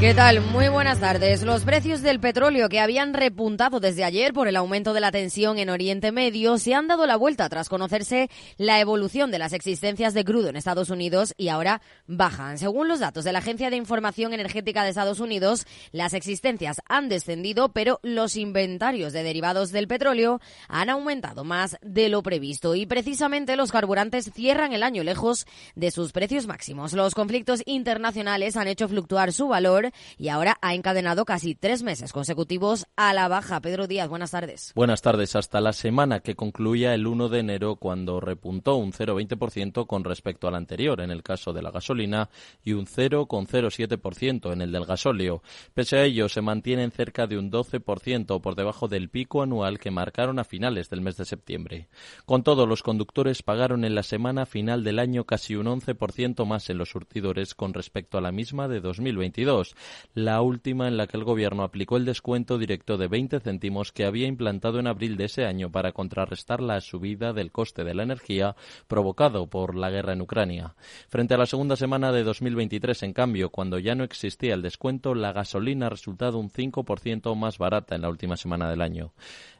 ¿Qué tal? Muy buenas tardes. Los precios del petróleo que habían repuntado desde ayer por el aumento de la tensión en Oriente Medio se han dado la vuelta tras conocerse la evolución de las existencias de crudo en Estados Unidos y ahora bajan. Según los datos de la Agencia de Información Energética de Estados Unidos, las existencias han descendido, pero los inventarios de derivados del petróleo han aumentado más de lo previsto y precisamente los carburantes cierran el año lejos de sus precios máximos. Los conflictos internacionales han hecho fluctuar su valor y ahora ha encadenado casi tres meses consecutivos a la baja. Pedro Díaz, buenas tardes. Buenas tardes. Hasta la semana que concluía el 1 de enero cuando repuntó un 0,20% con respecto al anterior en el caso de la gasolina y un 0,07% en el del gasóleo. Pese a ello, se mantienen cerca de un 12% por debajo del pico anual que marcaron a finales del mes de septiembre. Con todo, los conductores pagaron en la semana final del año casi un 11% más en los surtidores con respecto a la misma de 2022 la última en la que el Gobierno aplicó el descuento directo de 20 céntimos que había implantado en abril de ese año para contrarrestar la subida del coste de la energía provocado por la guerra en Ucrania. Frente a la segunda semana de 2023, en cambio, cuando ya no existía el descuento, la gasolina ha resultado un 5% más barata en la última semana del año.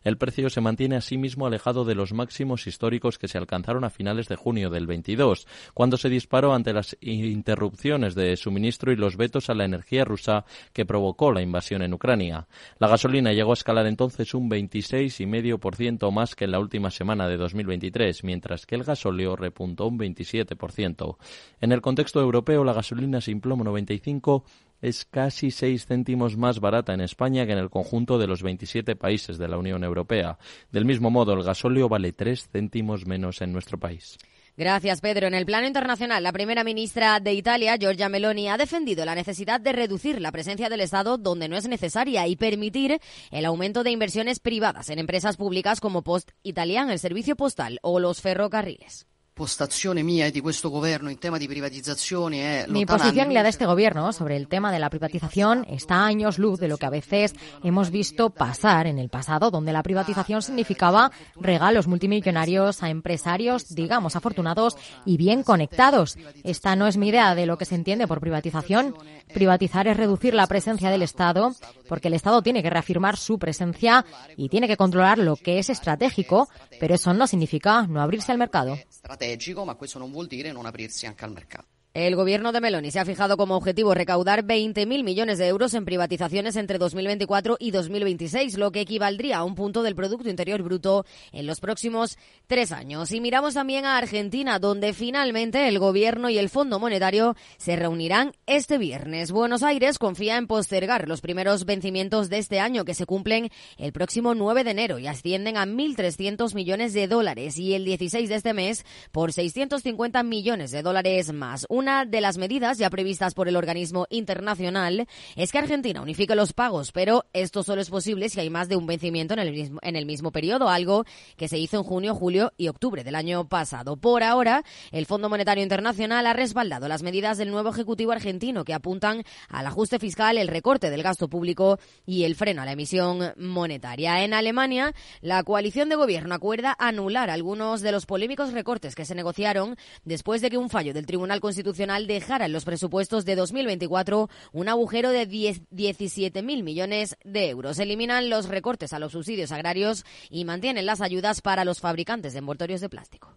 El precio se mantiene asimismo alejado de los máximos históricos que se alcanzaron a finales de junio del 22, cuando se disparó ante las interrupciones de suministro y los vetos a la energía rusa que provocó la invasión en Ucrania. La gasolina llegó a escalar entonces un 26,5% más que en la última semana de 2023, mientras que el gasóleo repuntó un 27%. En el contexto europeo, la gasolina sin plomo 95 es casi seis céntimos más barata en España que en el conjunto de los 27 países de la Unión Europea. Del mismo modo, el gasóleo vale tres céntimos menos en nuestro país. Gracias, Pedro. En el plano internacional, la primera ministra de Italia, Giorgia Meloni, ha defendido la necesidad de reducir la presencia del Estado donde no es necesaria y permitir el aumento de inversiones privadas en empresas públicas como Post Italian, el servicio postal o los ferrocarriles. Mi posición y la de este gobierno sobre el tema de la privatización está a años luz de lo que a veces hemos visto pasar en el pasado, donde la privatización significaba regalos multimillonarios a empresarios, digamos, afortunados y bien conectados. Esta no es mi idea de lo que se entiende por privatización. Privatizar es reducir la presencia del Estado, porque el Estado tiene que reafirmar su presencia y tiene que controlar lo que es estratégico, pero eso no significa no abrirse al mercado strategico, ma questo non vuol dire non aprirsi anche al mercato. El gobierno de Meloni se ha fijado como objetivo recaudar 20.000 millones de euros en privatizaciones entre 2024 y 2026, lo que equivaldría a un punto del Producto Interior Bruto en los próximos tres años. Y miramos también a Argentina, donde finalmente el gobierno y el Fondo Monetario se reunirán este viernes. Buenos Aires confía en postergar los primeros vencimientos de este año, que se cumplen el próximo 9 de enero y ascienden a 1.300 millones de dólares, y el 16 de este mes por 650 millones de dólares más. Una de las medidas ya previstas por el organismo internacional es que Argentina unifique los pagos, pero esto solo es posible si hay más de un vencimiento en el mismo, en el mismo periodo, algo que se hizo en junio, julio y octubre del año pasado. Por ahora, el Fondo Monetario Internacional ha respaldado las medidas del nuevo Ejecutivo argentino que apuntan al ajuste fiscal, el recorte del gasto público y el freno a la emisión monetaria. En Alemania, la coalición de gobierno acuerda anular algunos de los polémicos recortes que se negociaron después de que un fallo del Tribunal Constitucional dejara en los presupuestos de 2024 un agujero de 17.000 millones de euros. Eliminan los recortes a los subsidios agrarios y mantienen las ayudas para los fabricantes de envoltorios de plástico.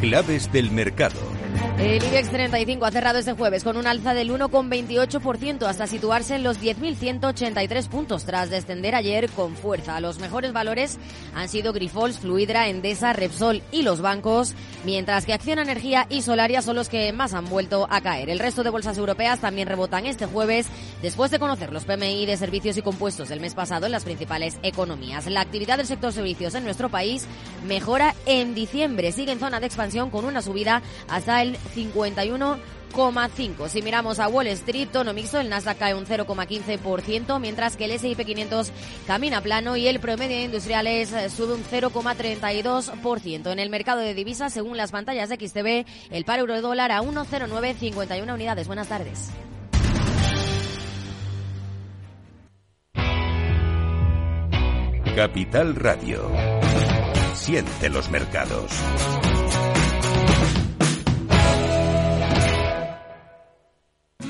Claves del mercado. El IBEX 35 ha cerrado este jueves con un alza del 1,28% hasta situarse en los 10.183 puntos tras descender ayer con fuerza. Los mejores valores han sido Grifols, Fluidra, Endesa, Repsol y los bancos, mientras que Acción Energía y Solaria son los que más han vuelto a caer. El resto de bolsas europeas también rebotan este jueves después de conocer los PMI de servicios y compuestos del mes pasado en las principales economías. La actividad del sector servicios en nuestro país mejora en diciembre. Sigue en zona de expansión con una subida hasta el 51,5. Si miramos a Wall Street, tono mixto, el Nasdaq cae un 0,15%, mientras que el S&P 500 camina plano y el promedio de industriales eh, sube un 0,32%. En el mercado de divisas, según las pantallas de XTB, el par euro dólar a 1,0951 unidades. Buenas tardes. Capital Radio. Siente los mercados.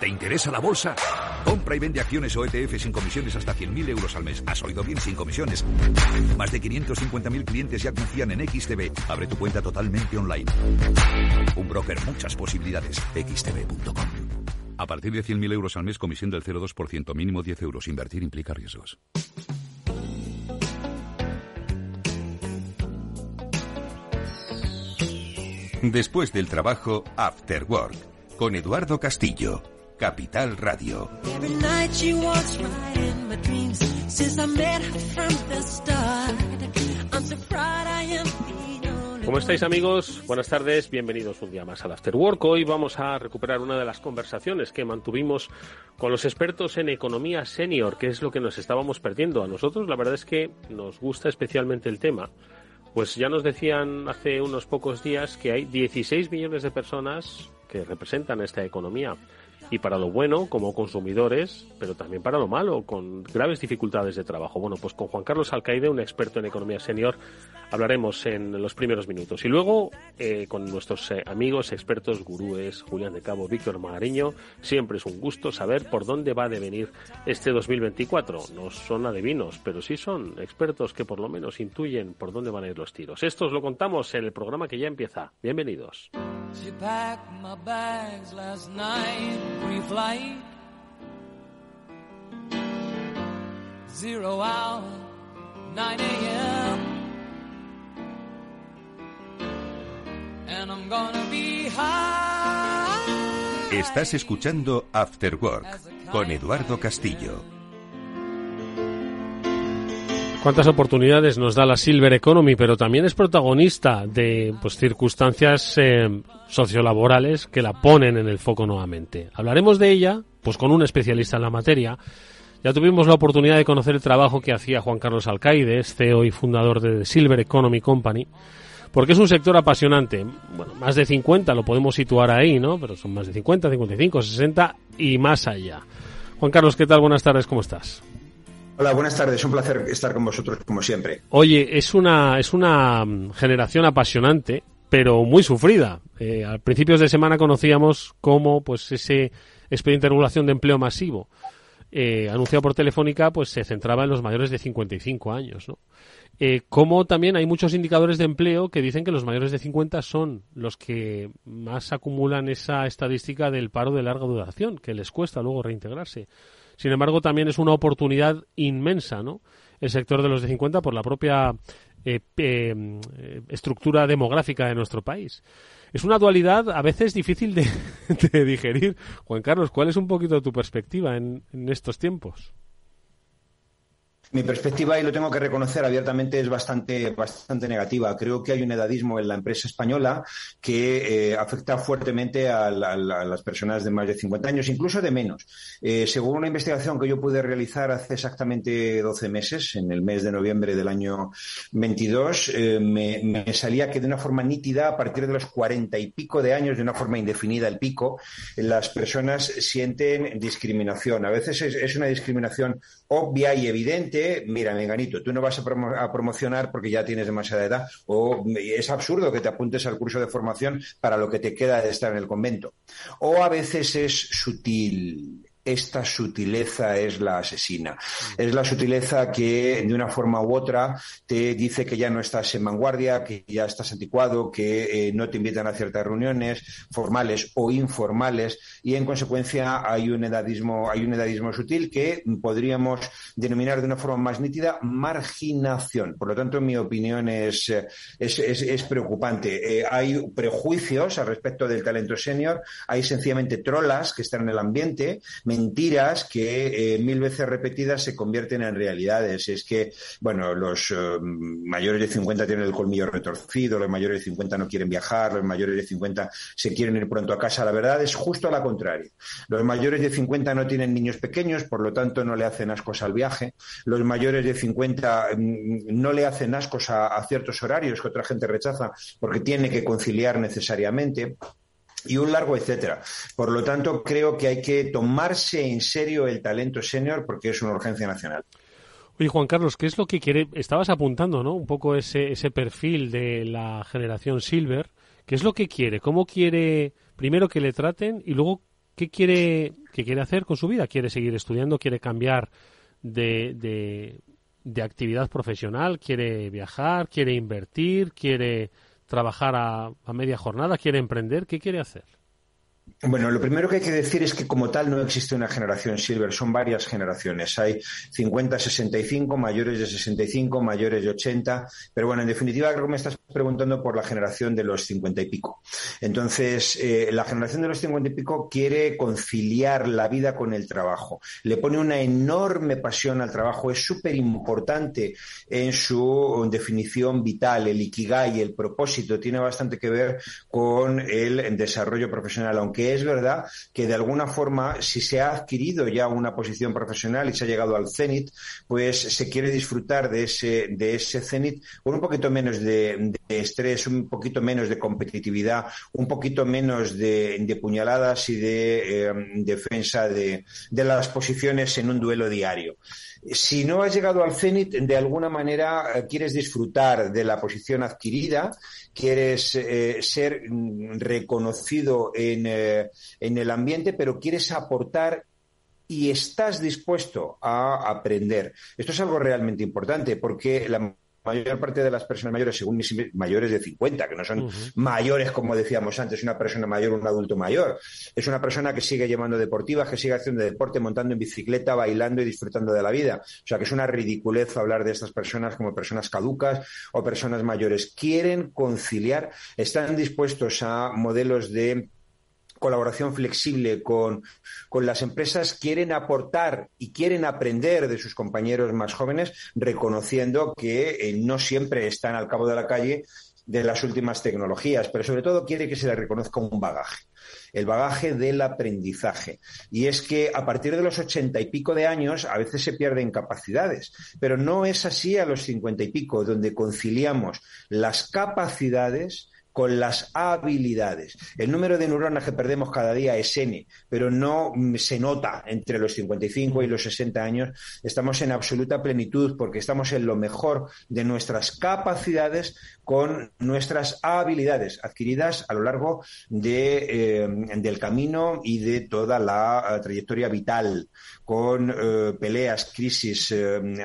¿Te interesa la bolsa? Compra y vende acciones o ETF sin comisiones hasta 100.000 euros al mes. ¿Has oído bien? Sin comisiones. Más de 550.000 clientes ya confían en XTB. Abre tu cuenta totalmente online. Un broker, muchas posibilidades. XTB.com. A partir de 100.000 euros al mes, comisión del 0,2%, mínimo 10 euros. Invertir implica riesgos. Después del trabajo, After Work, con Eduardo Castillo, Capital Radio. ¿Cómo estáis amigos? Buenas tardes, bienvenidos un día más al After Work. Hoy vamos a recuperar una de las conversaciones que mantuvimos con los expertos en economía senior, que es lo que nos estábamos perdiendo. A nosotros la verdad es que nos gusta especialmente el tema, pues ya nos decían hace unos pocos días que hay 16 millones de personas que representan esta economía y para lo bueno como consumidores, pero también para lo malo, con graves dificultades de trabajo. Bueno, pues con Juan Carlos Alcaide, un experto en economía senior, hablaremos en los primeros minutos. Y luego eh, con nuestros eh, amigos, expertos, gurúes, Julián de Cabo, Víctor Magariño, siempre es un gusto saber por dónde va a devenir este 2024. No son adivinos, pero sí son expertos que por lo menos intuyen por dónde van a ir los tiros. Esto os lo contamos en el programa que ya empieza. Bienvenidos. Pre-flight. Zero hour, 9 a.m. And I'm gonna be high. Estás escuchando After Work con Eduardo Castillo. Cuántas oportunidades nos da la Silver Economy, pero también es protagonista de pues, circunstancias eh, sociolaborales que la ponen en el foco nuevamente. Hablaremos de ella, pues con un especialista en la materia. Ya tuvimos la oportunidad de conocer el trabajo que hacía Juan Carlos Alcaides, CEO y fundador de Silver Economy Company, porque es un sector apasionante. Bueno, más de 50 lo podemos situar ahí, ¿no? Pero son más de 50, 55, 60 y más allá. Juan Carlos, ¿qué tal? Buenas tardes, ¿cómo estás? Hola, buenas tardes. Un placer estar con vosotros como siempre. Oye, es una, es una mm, generación apasionante, pero muy sufrida. Eh, a principios de semana conocíamos cómo pues ese expediente de regulación de empleo masivo eh, anunciado por Telefónica pues se centraba en los mayores de 55 años, ¿no? Eh, como también hay muchos indicadores de empleo que dicen que los mayores de 50 son los que más acumulan esa estadística del paro de larga duración, que les cuesta luego reintegrarse. Sin embargo, también es una oportunidad inmensa, ¿no? El sector de los de 50 por la propia eh, eh, estructura demográfica de nuestro país. Es una dualidad a veces difícil de, digerir. Juan Carlos, ¿cuál es un poquito tu perspectiva en estos tiempos? Mi perspectiva, y lo tengo que reconocer abiertamente, es bastante, bastante negativa. Creo que hay un edadismo en la empresa española que eh, afecta fuertemente a, las personas de más de 50 años, incluso de menos. Eh, según una investigación que yo pude realizar hace exactamente 12 meses, en el mes de noviembre del año 22, eh, me, salía que de una forma nítida, a partir de los 40 y pico de años, de una forma indefinida el pico, las personas sienten discriminación. A veces es una discriminación obvia y evidente mira, Menganito, tú no vas a, promocionar porque ya tienes demasiada edad, o es absurdo que te apuntes al curso de formación para lo que te queda de estar en el convento. O a veces es sutil, esta sutileza es la asesina. Mm. Es la sutileza que de una forma u otra te dice que ya no estás en vanguardia, que ya estás anticuado, que eh, no te invitan a ciertas reuniones formales o informales y en consecuencia hay un edadismo, hay un edadismo sutil que podríamos denominar de una forma más nítida marginación. Por lo tanto, en mi opinión es, es, preocupante. Eh, hay prejuicios al respecto del talento senior, hay sencillamente trolas que están en el ambiente, mentiras que eh, mil veces repetidas se convierten en realidades. Es que, bueno, los eh, mayores de 50 tienen el colmillo retorcido, los mayores de 50 no quieren viajar, los mayores de 50 se quieren ir pronto a casa. La verdad es justo a la contraria. Los mayores de 50 no tienen niños pequeños, por lo tanto no le hacen ascos al viaje. Los mayores de 50 mm, no le hacen ascos a ciertos horarios que otra gente rechaza porque tiene que conciliar necesariamente y un largo etcétera. Por lo tanto, creo que hay que tomarse en serio el talento senior porque es una urgencia nacional. Oye, Juan Carlos, ¿qué es lo que quiere? Estabas apuntando, ¿no? Un poco ese, ese perfil de la generación Silver. ¿Qué es lo que quiere? ¿Cómo quiere, primero, que le traten y luego, qué quiere, qué quiere hacer con su vida? ¿Quiere seguir estudiando? ¿Quiere cambiar de, de, de actividad profesional? ¿Quiere viajar? ¿Quiere invertir? ¿Quiere trabajar a, a media jornada, quiere emprender, ¿qué quiere hacer? Bueno, lo primero que hay que decir es que como tal no existe una generación silver, son varias generaciones. Hay 50, 65, mayores de 65, mayores de 80, pero bueno, en definitiva creo que me estás preguntando por la generación de los 50 y pico. Entonces, eh, la generación de los 50 y pico quiere conciliar la vida con el trabajo. Le pone una enorme pasión al trabajo, es súper importante en su definición vital, el ikigai, el propósito, tiene bastante que ver con el desarrollo profesional, aunque es verdad que de alguna forma, si se ha adquirido ya una posición profesional y se ha llegado al cenit, pues se quiere disfrutar de ese, de ese cenit con un poquito menos de, estrés, un poquito menos de competitividad, un poquito menos de, puñaladas y de eh, defensa de, de las posiciones en un duelo diario si no has llegado al cenit, de alguna manera eh, quieres disfrutar de la posición adquirida, quieres eh, ser mm, reconocido eh, en, el ambiente, pero quieres aportar y estás dispuesto a aprender. Esto es algo realmente importante porque la mayor parte de las personas mayores, según mis mayores de 50, que no son mayores como decíamos antes, una persona mayor, un adulto mayor, es una persona que sigue llevando deportivas, que sigue haciendo deporte, montando en bicicleta, bailando y disfrutando de la vida. O sea que es una ridiculez hablar de estas personas como personas caducas o personas mayores. Quieren conciliar, están dispuestos a modelos de colaboración flexible con, las empresas quieren aportar y quieren aprender de sus compañeros más jóvenes, reconociendo que eh, no siempre están al cabo de la calle de las últimas tecnologías, pero sobre todo quiere que se le reconozca un bagaje, el bagaje del aprendizaje. Y es que a partir de los ochenta y pico de años a veces se pierden capacidades, pero no es así a los cincuenta y pico, donde conciliamos las capacidades con las habilidades. El número de neuronas que perdemos cada día es N, pero no se nota entre los 55 y los 60 años. Estamos en absoluta plenitud porque estamos en lo mejor de nuestras capacidades con nuestras habilidades adquiridas a lo largo eh, del camino y de toda la eh, trayectoria vital, con eh, peleas, crisis,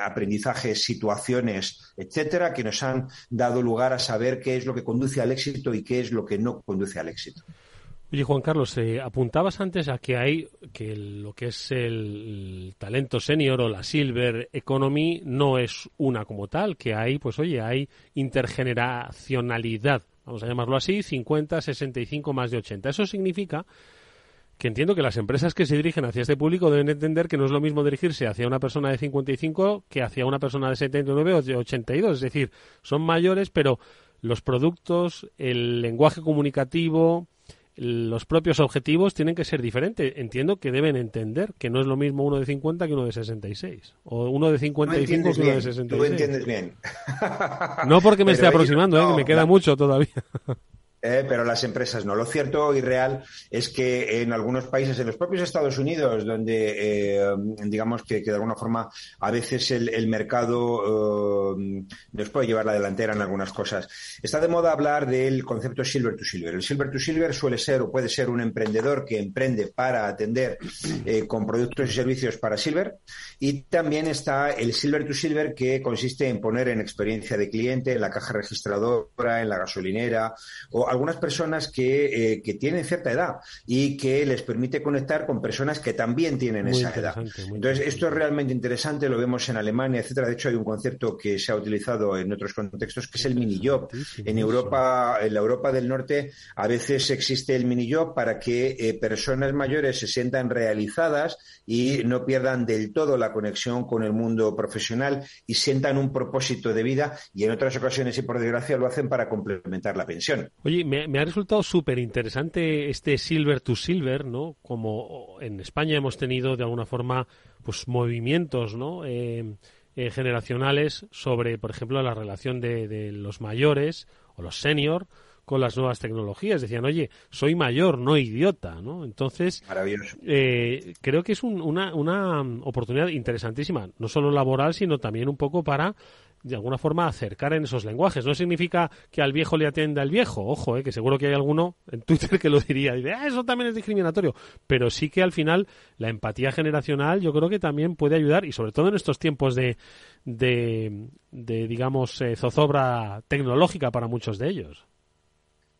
aprendizajes, situaciones, etcétera, que nos han dado lugar a saber qué es lo que conduce al éxito y qué es lo que no conduce al éxito. Oye, Juan Carlos, eh, apuntabas antes a que hay que lo que es el, talento senior o la silver economy no es una como tal, que hay, pues oye, hay intergeneracionalidad, vamos a llamarlo así, 50, 65 más de 80. Eso significa que entiendo que las empresas que se dirigen hacia este público deben entender que no es lo mismo dirigirse hacia una persona de 55 que hacia una persona de 79 o de 82. Es decir, son mayores, pero los productos, el lenguaje comunicativo, los propios objetivos tienen que ser diferentes. Entiendo que deben entender que no es lo mismo uno de 50 que uno de 66. O uno de 55 que uno de 66. Tú entiendes bien. no porque me esté aproximando, ¿eh? que me queda mucho todavía. Eh, pero las empresas no. Lo cierto y real es que en algunos países, en los propios Estados Unidos, donde eh, digamos que, de alguna forma a veces el, mercado eh, nos puede llevar la delantera en algunas cosas, está de moda hablar del concepto silver to silver. El silver to silver suele ser o puede ser un emprendedor que emprende para atender con productos y servicios para silver y también está el silver to silver que consiste en poner en experiencia de cliente, en la caja registradora, en la gasolinera o algunas personas que, que, tienen cierta edad y que les permite conectar con personas que también tienen esa edad. Entonces, esto es realmente interesante, lo vemos en Alemania, etcétera. De hecho, hay un concepto que se ha utilizado en otros contextos que es el mini job. En Europa, en la Europa del Norte, a veces existe el mini job para que eh, personas mayores se sientan realizadas y no pierdan del todo la conexión con el mundo profesional y sientan un propósito de vida y en otras ocasiones y por desgracia lo hacen para complementar la pensión. Oye, me, ha resultado súper interesante este silver to silver, ¿no? Como en España hemos tenido de alguna forma pues movimientos, ¿no? Eh, eh, generacionales sobre, por ejemplo, la relación de, de los mayores o los senior con las nuevas tecnologías. Decían, oye, soy mayor, no idiota, ¿no? Entonces, eh, creo que es una, una oportunidad interesantísima, no solo laboral, sino también un poco para de alguna forma acercar en esos lenguajes. No significa que al viejo le atienda el viejo, ojo, eh, que seguro que hay alguno en Twitter que lo diría, y dice, ah, eso también es discriminatorio, pero sí que al final la empatía generacional yo creo que también puede ayudar y sobre todo en estos tiempos de, de, digamos, eh, zozobra tecnológica para muchos de ellos.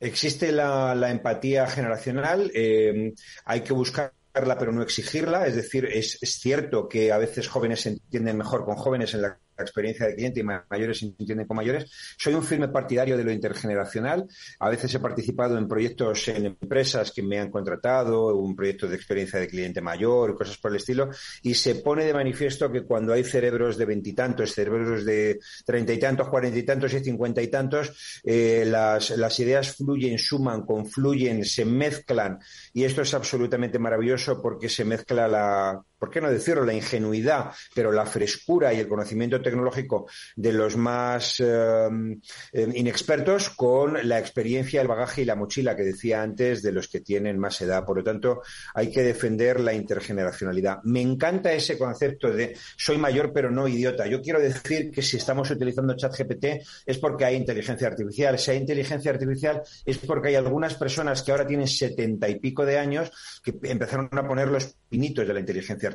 Existe la, empatía generacional, eh, hay que buscarla pero no exigirla, es decir, es, es, cierto que a veces jóvenes se entienden mejor con jóvenes en la la experiencia de cliente y mayores se entienden con mayores. Soy un firme partidario de lo intergeneracional. A veces he participado en proyectos en empresas que me han contratado, un proyecto de experiencia de cliente mayor, cosas por el estilo, y se pone de manifiesto que cuando hay cerebros de veintitantos, cerebros de treinta y tantos, cuarenta y tantos y cincuenta y tantos, eh, las, las ideas fluyen, suman, confluyen, se mezclan, y esto es absolutamente maravilloso porque se mezcla la ¿por qué no decirlo?, la ingenuidad, pero la frescura y el conocimiento tecnológico de los más em, em, inexpertos con la experiencia, el bagaje y la mochila que decía antes de los que tienen más edad. Por lo tanto, hay que defender la intergeneracionalidad. Me encanta ese concepto de soy mayor pero no idiota. Yo quiero decir que si estamos utilizando ChatGPT es porque hay inteligencia artificial. Si hay inteligencia artificial es porque hay algunas personas que ahora tienen setenta y pico de años que empezaron a poner los pinitos de la inteligencia.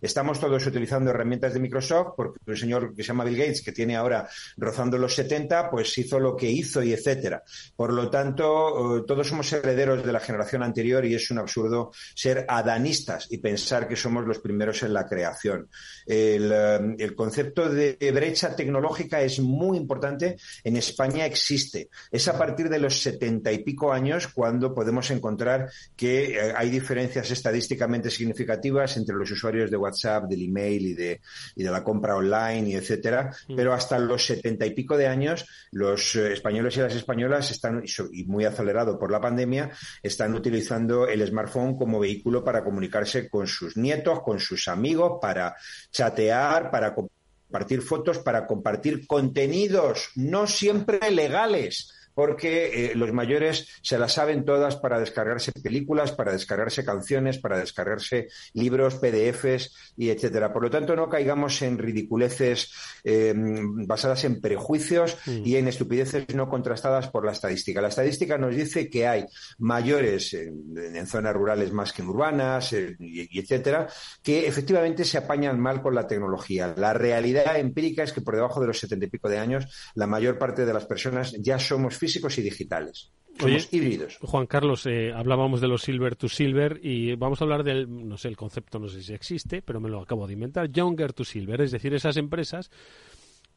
Estamos todos utilizando herramientas de Microsoft porque un señor que se llama Bill Gates, que tiene ahora rozando los 70, pues hizo lo que hizo y etcétera. Por lo tanto, eh, todos somos herederos de la generación anterior y es un absurdo ser adanistas y pensar que somos los primeros en la creación. El, eh, el concepto de brecha tecnológica es muy importante. En España existe. Es a partir de los setenta y pico años cuando podemos encontrar que eh, hay diferencias estadísticamente significativas entre los usuarios de WhatsApp, del email y de, y de la compra online y etcétera, mm. pero hasta los setenta y pico de años los eh, españoles y las españolas están, y muy acelerado por la pandemia, están utilizando el smartphone como vehículo para comunicarse con sus nietos, con sus amigos, para chatear, para compartir fotos, para compartir contenidos no siempre legales porque eh, los mayores se las saben todas para descargarse películas, para descargarse canciones, para descargarse libros, PDFs y etcétera. Por lo tanto, no caigamos en ridiculeces em, basadas en prejuicios mm. y en estupideces no contrastadas por la estadística. La estadística nos dice que hay mayores en, zonas rurales más que en urbanas eh, y, etcétera, que efectivamente se apañan mal con la tecnología. La realidad empírica es que por debajo de los setenta y pico de años, la mayor parte de las personas ya somos físicos y digitales. Somos híbridos. Juan Carlos, eh, hablábamos de los silver to silver y vamos a hablar del, no sé, el concepto no sé si existe, pero me lo acabo de inventar, younger to silver, es decir, esas empresas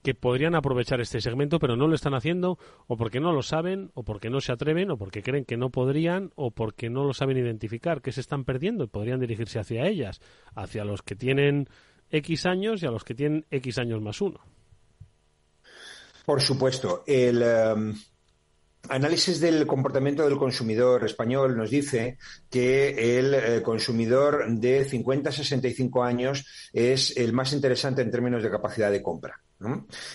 que podrían aprovechar este segmento, pero no lo están haciendo, o porque no lo saben, o porque no se atreven, o porque creen que no podrían, o porque no lo saben identificar, que se están perdiendo y podrían dirigirse hacia ellas, hacia los que tienen X años y a los que tienen X años más uno. Por supuesto. El, em, análisis del comportamiento del consumidor español nos dice que el eh, consumidor de 50 a 65 años es el más interesante en términos de capacidad de compra.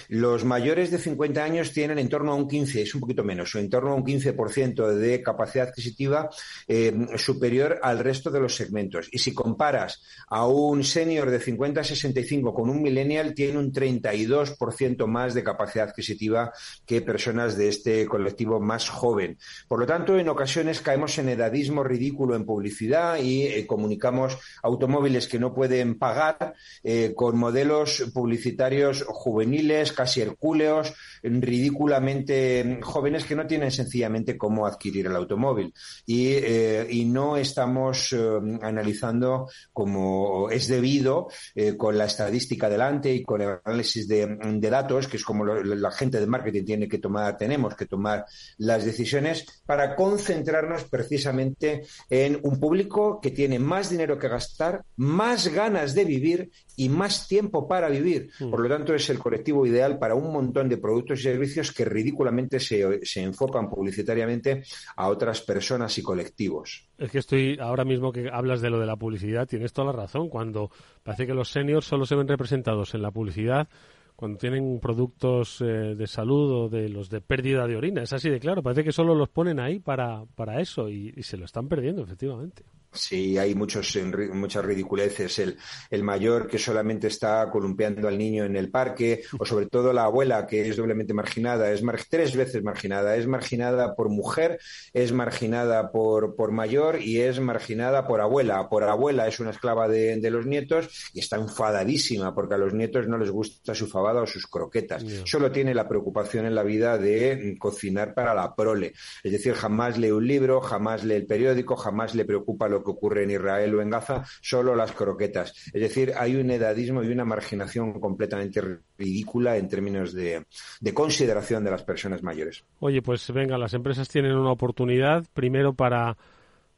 Los mayores de 50 años tienen en torno a un 15, es un poquito menos, en torno a un 15% de capacidad adquisitiva eh, superior al resto de los segmentos. Y si comparas a un senior de 50 a 65 con un millennial, tiene un 32% más de capacidad adquisitiva que personas de este colectivo más joven. Por lo tanto, en ocasiones caemos en edadismo ridículo en publicidad y eh, comunicamos automóviles que no pueden pagar eh, con modelos publicitarios juveniles juveniles, casi hercúleos, ridículamente jóvenes que no tienen sencillamente cómo adquirir el automóvil. Y, eh, y no estamos eh, analizando como es debido eh, con la estadística delante y con el análisis de, de datos, que es como la gente de marketing tiene que tomar, tenemos que tomar las decisiones para concentrarnos precisamente en un público que tiene más dinero que gastar, más ganas de vivir y más tiempo para vivir. Mm. Por lo tanto, es el colectivo ideal para un montón de productos y servicios que ridículamente se, se enfocan publicitariamente a otras personas y colectivos. Es que estoy, ahora mismo que hablas de lo de la publicidad, tienes toda la razón. Cuando parece que los seniors solo se ven representados en la publicidad cuando tienen productos eh, de salud o de los de pérdida de orina. Es así de claro. Parece que solo los ponen ahí para, para eso y se lo están perdiendo, efectivamente. Sí, hay muchos, muchas ridiculeces. El, el, mayor que solamente está columpiando al niño en el parque, o sobre todo la abuela que es doblemente marginada, es tres veces marginada. Es marginada por mujer, es marginada por, por mayor y es marginada por abuela. Por abuela es una esclava de, de, los nietos y está enfadadísima porque a los nietos no les gusta su fabada o sus croquetas. Solo tiene la preocupación en la vida de cocinar para la prole. Es decir, jamás lee un libro, jamás lee el periódico, jamás le preocupa lo que ocurre en Israel o en Gaza, solo las croquetas. Es decir, hay un edadismo y una marginación completamente ridícula en términos de, consideración de las personas mayores. Oye, pues venga, las empresas tienen una oportunidad, primero para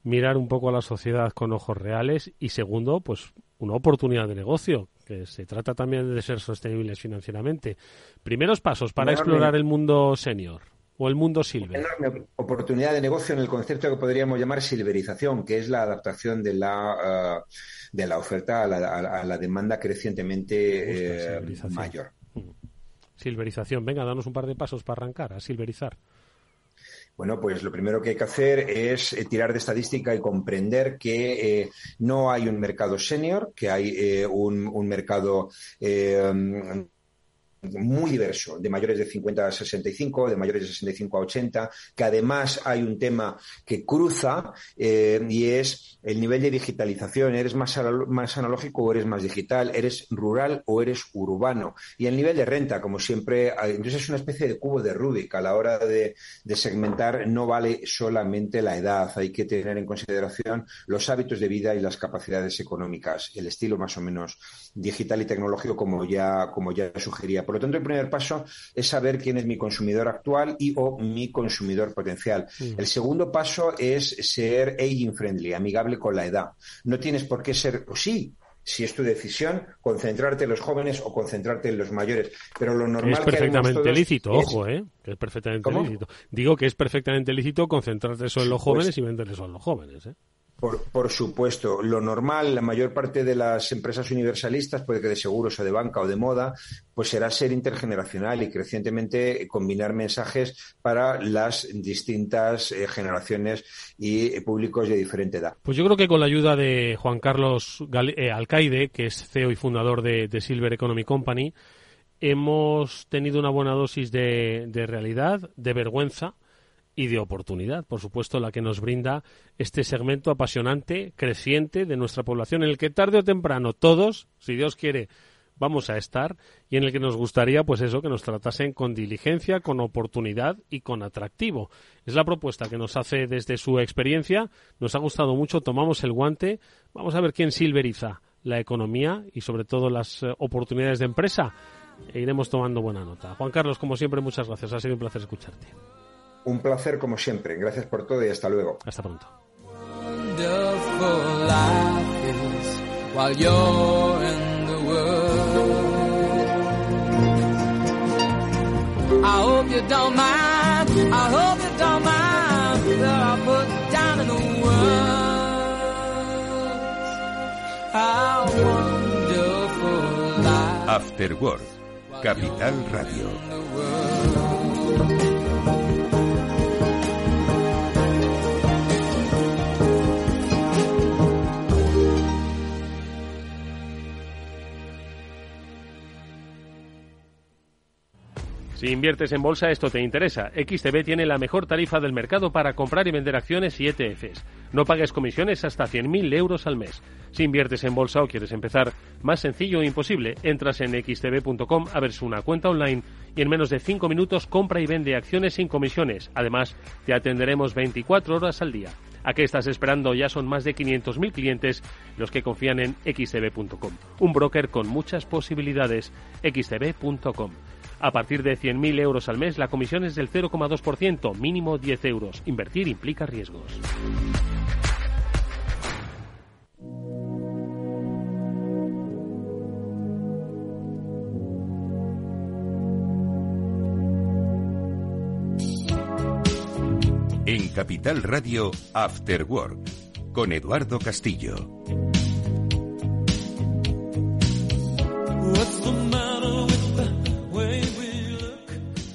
mirar un poco a la sociedad con ojos reales y segundo, pues una oportunidad de negocio, que se trata también de ser sostenibles financieramente. Primeros pasos para explorar el mundo senior o el mundo silver? Una enorme oportunidad de negocio en el concepto que podríamos llamar silverización, que es la adaptación de la, uh, de la oferta a la, a la, demanda crecientemente eh, mayor. Mm. Silverización. Venga, danos un par de pasos para arrancar, a silverizar. Bueno, pues lo primero que hay que hacer es eh, tirar de estadística y comprender que eh, no hay un mercado senior, que hay eh, un, un, mercado eh, muy diverso, de mayores de 50 a 65, de mayores de 65 a 80, que además hay un tema que cruza eh, y es el nivel de digitalización. ¿Eres más, más analógico o eres más digital? ¿Eres rural o eres urbano? Y el nivel de renta, como siempre, entonces es una especie de cubo de Rubik. A la hora de, de segmentar no vale solamente la edad, hay que tener en consideración los hábitos de vida y las capacidades económicas, el estilo más o menos digital y tecnológico como ya, como ya sugería por lo tanto, el primer paso es saber quién es mi consumidor actual y o mi consumidor potencial. Mm. El segundo paso es ser aging friendly, amigable con la edad. No tienes por qué ser, sí, si es tu decisión, concentrarte en los jóvenes o concentrarte en los mayores. Pero lo normal es perfectamente lícito, ojo, ¿eh? Que es perfectamente lícito. Digo que es perfectamente lícito concentrarte solo en los jóvenes y venderles solo a los jóvenes, ¿eh? Por, por, supuesto, lo normal, la mayor parte de las empresas universalistas, puede que de seguros o de banca o de moda, pues será ser intergeneracional y crecientemente combinar mensajes para las distintas eh, generaciones y públicos de diferente edad. Pues yo creo que con la ayuda de Juan Carlos eh, Alcaide, que es CEO y fundador de, Silver Economy Company, hemos tenido una buena dosis de, de realidad, de vergüenza, y de oportunidad, por supuesto, la que nos brinda este segmento apasionante, creciente de nuestra población, en el que tarde o temprano todos, si Dios quiere, vamos a estar y en el que nos gustaría, pues eso, que nos tratasen con diligencia, con oportunidad y con atractivo. Es la propuesta que nos hace desde su experiencia. Nos ha gustado mucho, tomamos el guante. Vamos a ver quién silveriza la economía y sobre todo las eh, oportunidades de empresa. E iremos tomando buena nota. Juan Carlos, como siempre, muchas gracias. Ha sido un placer escucharte. Un placer como siempre. Gracias por todo y hasta luego. Hasta pronto. After Work, Capital Radio. Si inviertes en bolsa, esto te interesa. XTB tiene la mejor tarifa del mercado para comprar y vender acciones y ETFs. No pagues comisiones hasta 100.000 euros al mes. Si inviertes en bolsa o quieres empezar, más sencillo e imposible, entras en xtb.com, abres una cuenta online y en menos de 5 minutos compra y vende acciones sin comisiones. Además, te atenderemos 24 horas al día. ¿A qué estás esperando? Ya son más de 500.000 clientes los que confían en xtb.com. Un broker con muchas posibilidades. xtb.com. A partir de 100.000 euros al mes, la comisión es del 0,2%, mínimo 10 euros. Invertir implica riesgos. En Capital Radio, After Work, con Eduardo Castillo.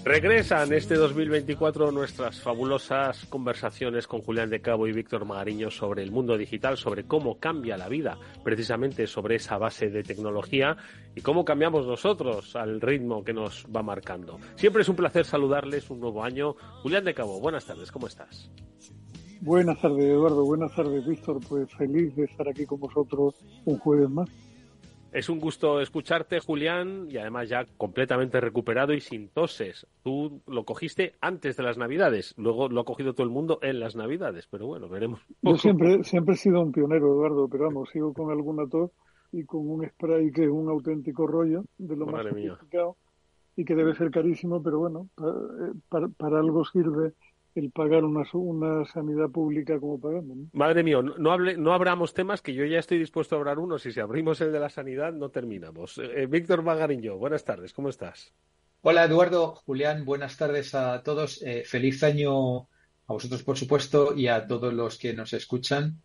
Regresan este 2024 nuestras fabulosas conversaciones con Julián de Cabo y Víctor Magariño sobre el mundo digital, sobre cómo cambia la vida, precisamente sobre esa base de tecnología y cómo cambiamos nosotros al ritmo que nos va marcando. Siempre es un placer saludarles un nuevo año. Julián de Cabo, buenas tardes, ¿cómo estás? Buenas tardes, Eduardo. Buenas tardes, Víctor. Pues feliz de estar aquí con vosotros un jueves más. Es un gusto escucharte, Julián, y además ya completamente recuperado y sin toses. Tú lo cogiste antes de las Navidades, luego lo ha cogido todo el mundo en las Navidades, pero bueno, veremos. Yo siempre, siempre he sido un pionero, Eduardo, pero vamos, sigo con alguna tos y con un spray que es un auténtico rollo de lo más sofisticado y que debe ser carísimo, pero bueno, para, para algo sirve el pagar una, una sanidad pública como pagamos. Madre mía, no, hable, no abramos temas que yo ya estoy dispuesto a hablar unos y si abrimos el de la sanidad no terminamos. Eh, eh, Víctor Magariño, buenas tardes, ¿cómo estás? Hola Eduardo, Julián, buenas tardes a todos. Eh, feliz año a vosotros, por supuesto, y a todos los que nos escuchan.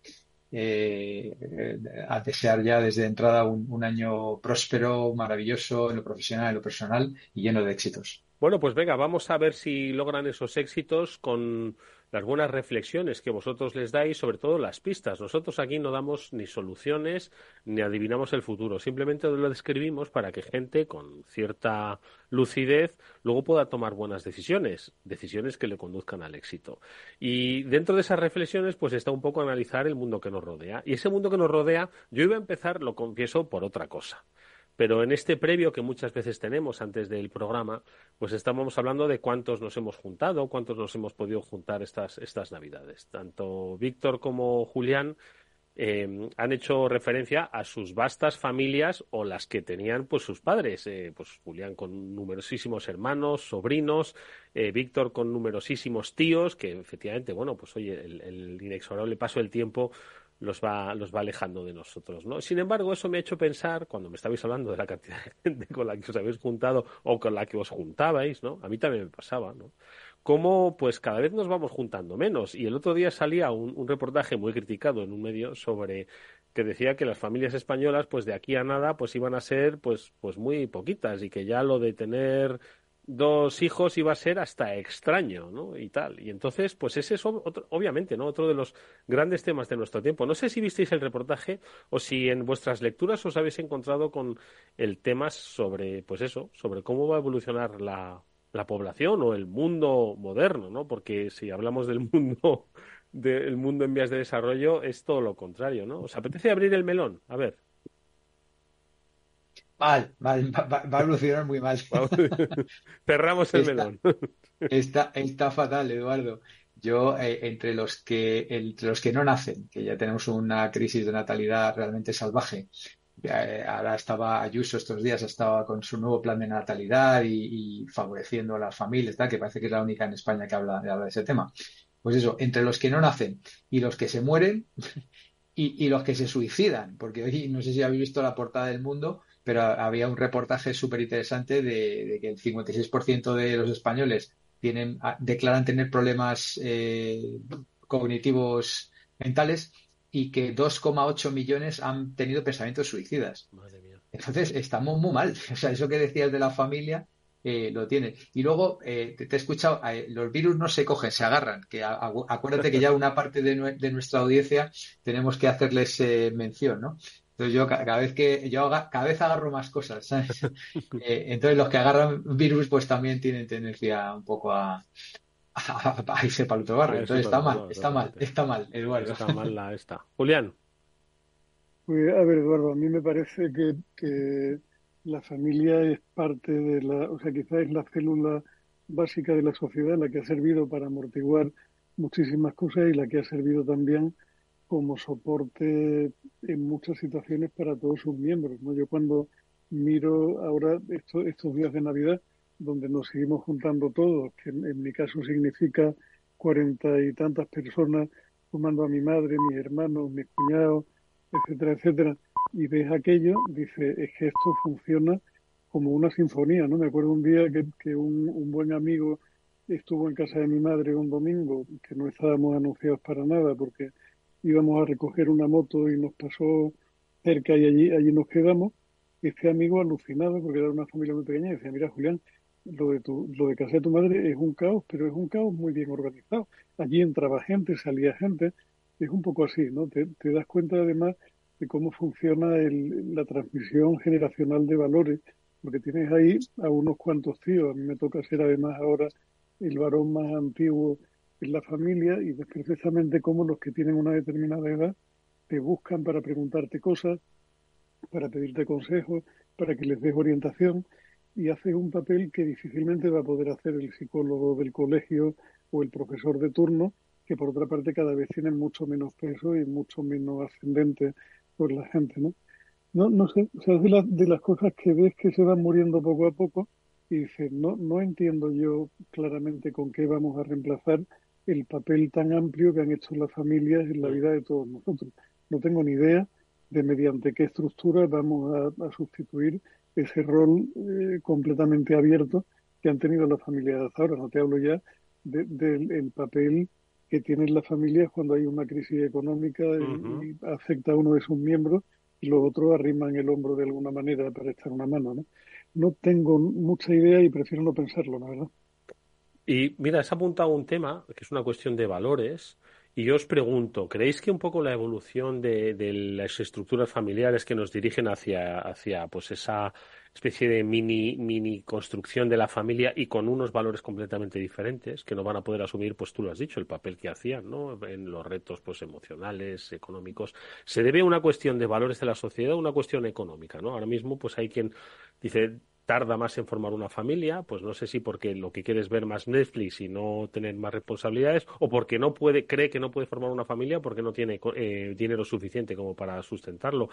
a desear ya desde entrada un, un año próspero, maravilloso en lo profesional, en lo personal y lleno de éxitos. Bueno, pues venga, vamos a ver si logran esos éxitos con las buenas reflexiones que vosotros les dais, sobre todo las pistas. Nosotros aquí no damos ni soluciones ni adivinamos el futuro, simplemente lo describimos para que gente con cierta lucidez luego pueda tomar buenas decisiones, decisiones que le conduzcan al éxito. Y dentro de esas reflexiones, pues está un poco analizar el mundo que nos rodea. Y ese mundo que nos rodea, yo iba a empezar, lo confieso, por otra cosa. Pero en este previo que muchas veces tenemos antes del programa, pues estamos hablando de cuántos nos hemos juntado, cuántos nos hemos podido juntar estas, estas Navidades. Tanto Víctor como Julián eh, han hecho referencia a sus vastas familias o las que tenían pues sus padres. Eh, pues Julián con numerosísimos hermanos, sobrinos, eh, Víctor con numerosísimos tíos, que efectivamente, bueno, pues oye, el inexorable paso del tiempo los va, los va alejando de nosotros, ¿no? Sin embargo, eso me ha hecho pensar, cuando me estabais hablando de la cantidad de gente con la que os habéis juntado o con la que os juntabais, ¿no? A mí también me pasaba, ¿no? Cómo, pues, cada vez nos vamos juntando menos. Y el otro día salía un, un reportaje muy criticado en un medio sobre que decía que las familias españolas, pues, de aquí a nada, pues, iban a ser, pues, pues, muy poquitas y que ya lo de tener dos hijos iba a ser hasta extraño, ¿no? Y tal. Y entonces, pues ese es obviamente, ¿no? Otro de los grandes temas de nuestro tiempo. No sé si visteis el reportaje o si en vuestras lecturas os habéis encontrado con el tema sobre, pues eso, sobre cómo va a evolucionar la, la población o el mundo moderno, ¿no? Porque si hablamos del mundo del mundo en vías de desarrollo es todo lo contrario, ¿no? ¿Os apetece abrir el melón? A ver. Mal, mal, va, a evolucionar muy mal. Cerramos el melón. Está, está fatal, Eduardo. Yo, eh, entre los que entre los que no nacen, que ya tenemos una crisis de natalidad realmente salvaje, eh, ahora estaba Ayuso estos días, estaba con su nuevo plan de natalidad y, favoreciendo a las familias, que parece que es la única en España que habla, de ese tema. Pues eso, entre los que no nacen y los que se mueren y, y los que se suicidan, porque hoy no sé si habéis visto la portada del mundo, pero había un reportaje súper interesante de, que el 56% de los españoles tienen, declaran tener problemas eh, cognitivos mentales y que 2,8 millones han tenido pensamientos suicidas. Entonces, estamos muy mal. O sea, eso que decías de la familia, eh, lo tiene. Y luego, eh, te, he escuchado, los virus no se cogen, se agarran. Que acuérdate que ya una parte de, de, nuestra audiencia tenemos que hacerles mención, ¿no? Entonces yo cada vez que yo cada vez agarro más cosas, ¿sabes? Eh, entonces los que agarran virus pues también tienen tendencia un poco a, a, irse para el otro barrio. Entonces está mal, está mal, está mal, Eduardo. Está mal la esta. Julián. Pues, a ver, Eduardo, a mí me parece que, que la familia es parte de la, o sea, quizás es la célula básica de la sociedad, la que ha servido para amortiguar muchísimas cosas y la que ha servido también como soporte en muchas situaciones para todos sus miembros. ¿no? Yo cuando miro ahora estos días de Navidad, donde nos seguimos juntando todos, que en, mi caso significa cuarenta y tantas personas, tomando a mi madre, mis hermanos, mis cuñados, etcétera, etcétera, y ves aquello, dice, es que esto funciona como una sinfonía, ¿no? Me acuerdo un día que, que un, un, buen amigo estuvo en casa de mi madre un domingo, que no estábamos anunciados para nada, porque íbamos a recoger una moto y nos pasó cerca y allí, allí nos quedamos. Este amigo alucinado, porque era una familia muy pequeña, decía, mira Julián, lo de, tu, lo de casa de tu madre es un caos, pero es un caos muy bien organizado. Allí entraba gente, salía gente, es un poco así, ¿no? Te, te das cuenta además de cómo funciona el, la transmisión generacional de valores, porque tienes ahí a unos cuantos tíos. A mí me toca ser además ahora el varón más antiguo en la familia y ves perfectamente cómo los que tienen una determinada edad te buscan para preguntarte cosas, para pedirte consejos, para que les des orientación y haces un papel que difícilmente va a poder hacer el psicólogo del colegio o el profesor de turno, que por otra parte cada vez tienen mucho menos peso y mucho menos ascendente por la gente, ¿no? No, no sé, o sea, de, de las cosas que ves que se van muriendo poco a poco y dices, no, no entiendo yo claramente con qué vamos a reemplazar el papel tan amplio que han hecho las familias en la vida de todos nosotros. No tengo ni idea de mediante qué estructura vamos a, sustituir ese rol eh, completamente abierto que han tenido las familias hasta ahora. No te hablo ya del papel que tienen las familias cuando hay una crisis económica y, afecta a uno de sus miembros y los otros arriman el hombro de alguna manera para echar una mano. No, no tengo mucha idea y prefiero no pensarlo, la verdad. Y mira, has apuntado un tema que es una cuestión de valores. Y yo os pregunto, ¿creéis que un poco la evolución de, las estructuras familiares que nos dirigen hacia, hacia pues esa especie de mini, mini construcción de la familia y con unos valores completamente diferentes que no van a poder asumir, pues tú lo has dicho, el papel que hacían, ¿no? En los retos, pues emocionales, económicos. Se debe a una cuestión de valores de la sociedad, una cuestión económica, ¿no? Ahora mismo, pues hay quien dice, tarda más en formar una familia, pues no sé si porque lo que quiere es ver más Netflix y no tener más responsabilidades, o porque no puede, cree que no puede formar una familia porque no tiene eh, dinero suficiente como para sustentarlo.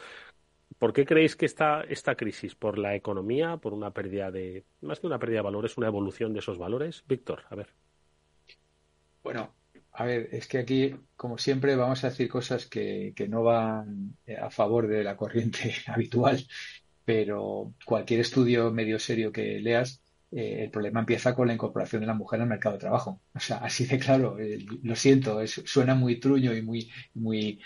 ¿Por qué creéis que está esta crisis? ¿Por la economía? ¿Por una pérdida de, más que una pérdida de valores, una evolución de esos valores? Víctor, a ver. Bueno, a ver, es que aquí, como siempre, vamos a decir cosas que, que no van a favor de la corriente habitual pero cualquier estudio medio serio que leas, eh, el problema empieza con la incorporación de la mujer al mercado de trabajo. O sea, así de claro, eh, lo siento, suena muy truño y muy, muy,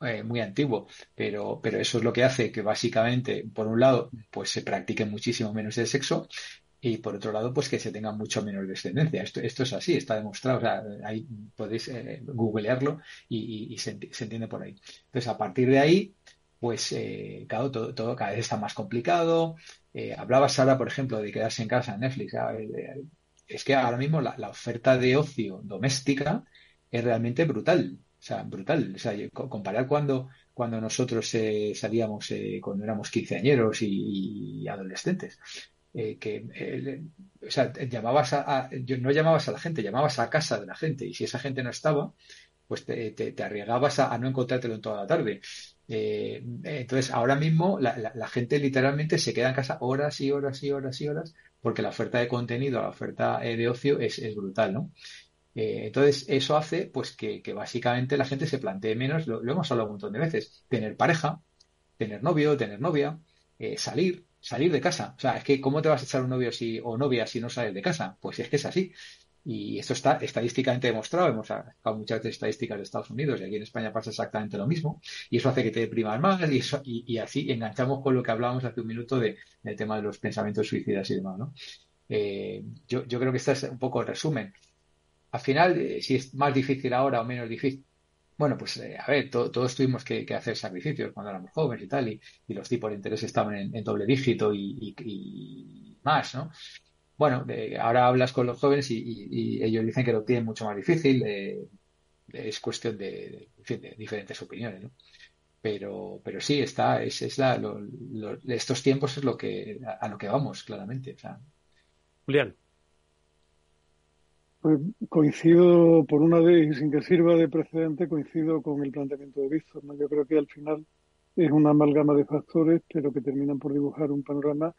eh, muy antiguo, pero, pero eso es lo que hace que básicamente, por un lado, pues se practique muchísimo menos el sexo y por otro lado, pues que se tenga mucho menos descendencia. Esto, esto es así, está demostrado. O sea, ahí podéis googlearlo y, se, se, entiende por ahí. Entonces, a partir de ahí, pues eh, claro, todo, cada vez está más complicado. Eh, hablaba Sara, por ejemplo, de quedarse en casa en Netflix. Eh, es que ahora mismo la, oferta de ocio doméstica es realmente brutal. O sea, brutal. O sea, comparar cuando, cuando nosotros salíamos, cuando éramos quinceañeros y, y adolescentes, que o sea, llamabas a, no llamabas a la gente, llamabas a casa de la gente y si esa gente no estaba, pues te, te, arriesgabas a, no encontrártelo en toda la tarde. Eh, entonces, ahora mismo la, gente literalmente se queda en casa horas y horas y horas y horas porque la oferta de contenido, la oferta eh, de ocio es, brutal, ¿no? Eh, entonces, eso hace pues que, básicamente la gente se plantee menos, lo, hemos hablado un montón de veces, tener pareja, tener novio, tener novia, salir, salir de casa. O sea, es que ¿cómo te vas a echar un novio si, o novia si no sales de casa? Pues es que es así. Y esto está estadísticamente demostrado. Hemos sacado muchas estadísticas de Estados Unidos y aquí en España pasa exactamente lo mismo. Y eso hace que te deprimas más y, eso, y, así enganchamos con lo que hablábamos hace un minuto de, del tema de los pensamientos suicidas y demás. ¿no? Eh, yo, yo creo que este es un poco el resumen. Al final, eh, si es más difícil ahora o menos difícil, bueno, pues eh, a ver, todos tuvimos que, hacer sacrificios cuando éramos jóvenes y tal, y, los tipos de interés estaban en, doble dígito y, más, ¿no? Bueno, ahora hablas con los jóvenes y, ellos dicen que lo tienen mucho más difícil, es cuestión de, diferentes opiniones, ¿no? Pero, pero sí, está, es, es la, estos tiempos es lo que, a, lo que vamos, claramente. Julián. Pues coincido, por una vez, y sin que sirva de precedente, coincido con el planteamiento de Víctor. Yo creo que al final es una amalgama de factores, pero que terminan por dibujar un panorama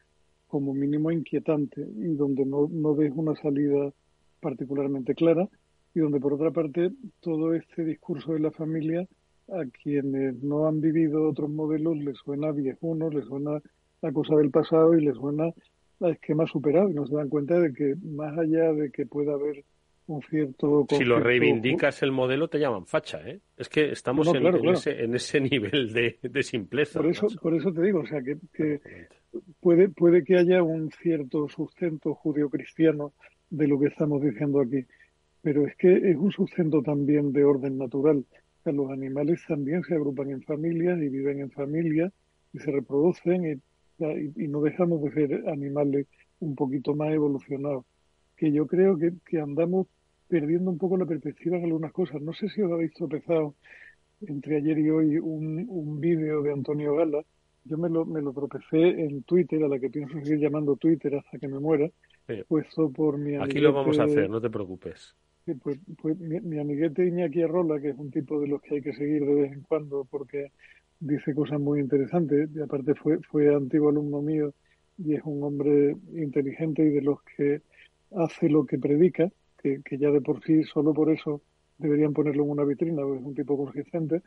como mínimo inquietante y donde no, no ves una salida particularmente clara y donde, por otra parte, todo este discurso de la familia a quienes no han vivido otros modelos les suena viejuno, les suena a cosa del pasado y les suena a esquema superado y no se dan cuenta de que más allá de que pueda haber un cierto... Si lo reivindicas el modelo te llaman facha, ¿eh? Es que estamos en, Ese, en, Ese, nivel de, simpleza. Por eso, por eso te digo, o sea, que, que, puede, puede que haya un cierto sustento judio-cristiano de lo que estamos diciendo aquí, pero es que es un sustento también de orden natural. O sea, los animales también se agrupan en familias y viven en familias y se reproducen y, y no dejamos de ser animales un poquito más evolucionados que yo creo que, que, andamos perdiendo un poco la perspectiva en algunas cosas. No sé si os habéis tropezado entre ayer y hoy un, un vídeo de Antonio Gala. Yo me lo, me lo tropecé en Twitter, a la que pienso seguir llamando Twitter hasta que me muera, puesto por mi Aquí lo vamos a hacer, no te preocupes. pues, pues mi, mi, amiguete Iñaki Arrola, que es un tipo de los que hay que seguir de vez en cuando porque dice cosas muy interesantes, y aparte fue, fue antiguo alumno mío y es un hombre inteligente y de los que hace lo que predica, que, ya de por sí, solo por eso deberían ponerlo en una vitrina, porque es un tipo consistente,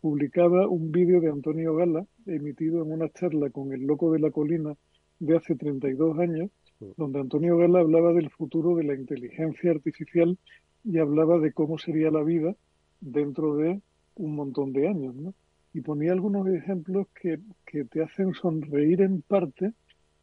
publicaba un vídeo de Antonio Gala emitido en una charla con el loco de la colina de hace 32 años, donde Antonio Gala hablaba del futuro de la inteligencia artificial y hablaba de cómo sería la vida dentro de un montón de años, ¿no? Y ponía algunos ejemplos que, que te hacen sonreír en parte,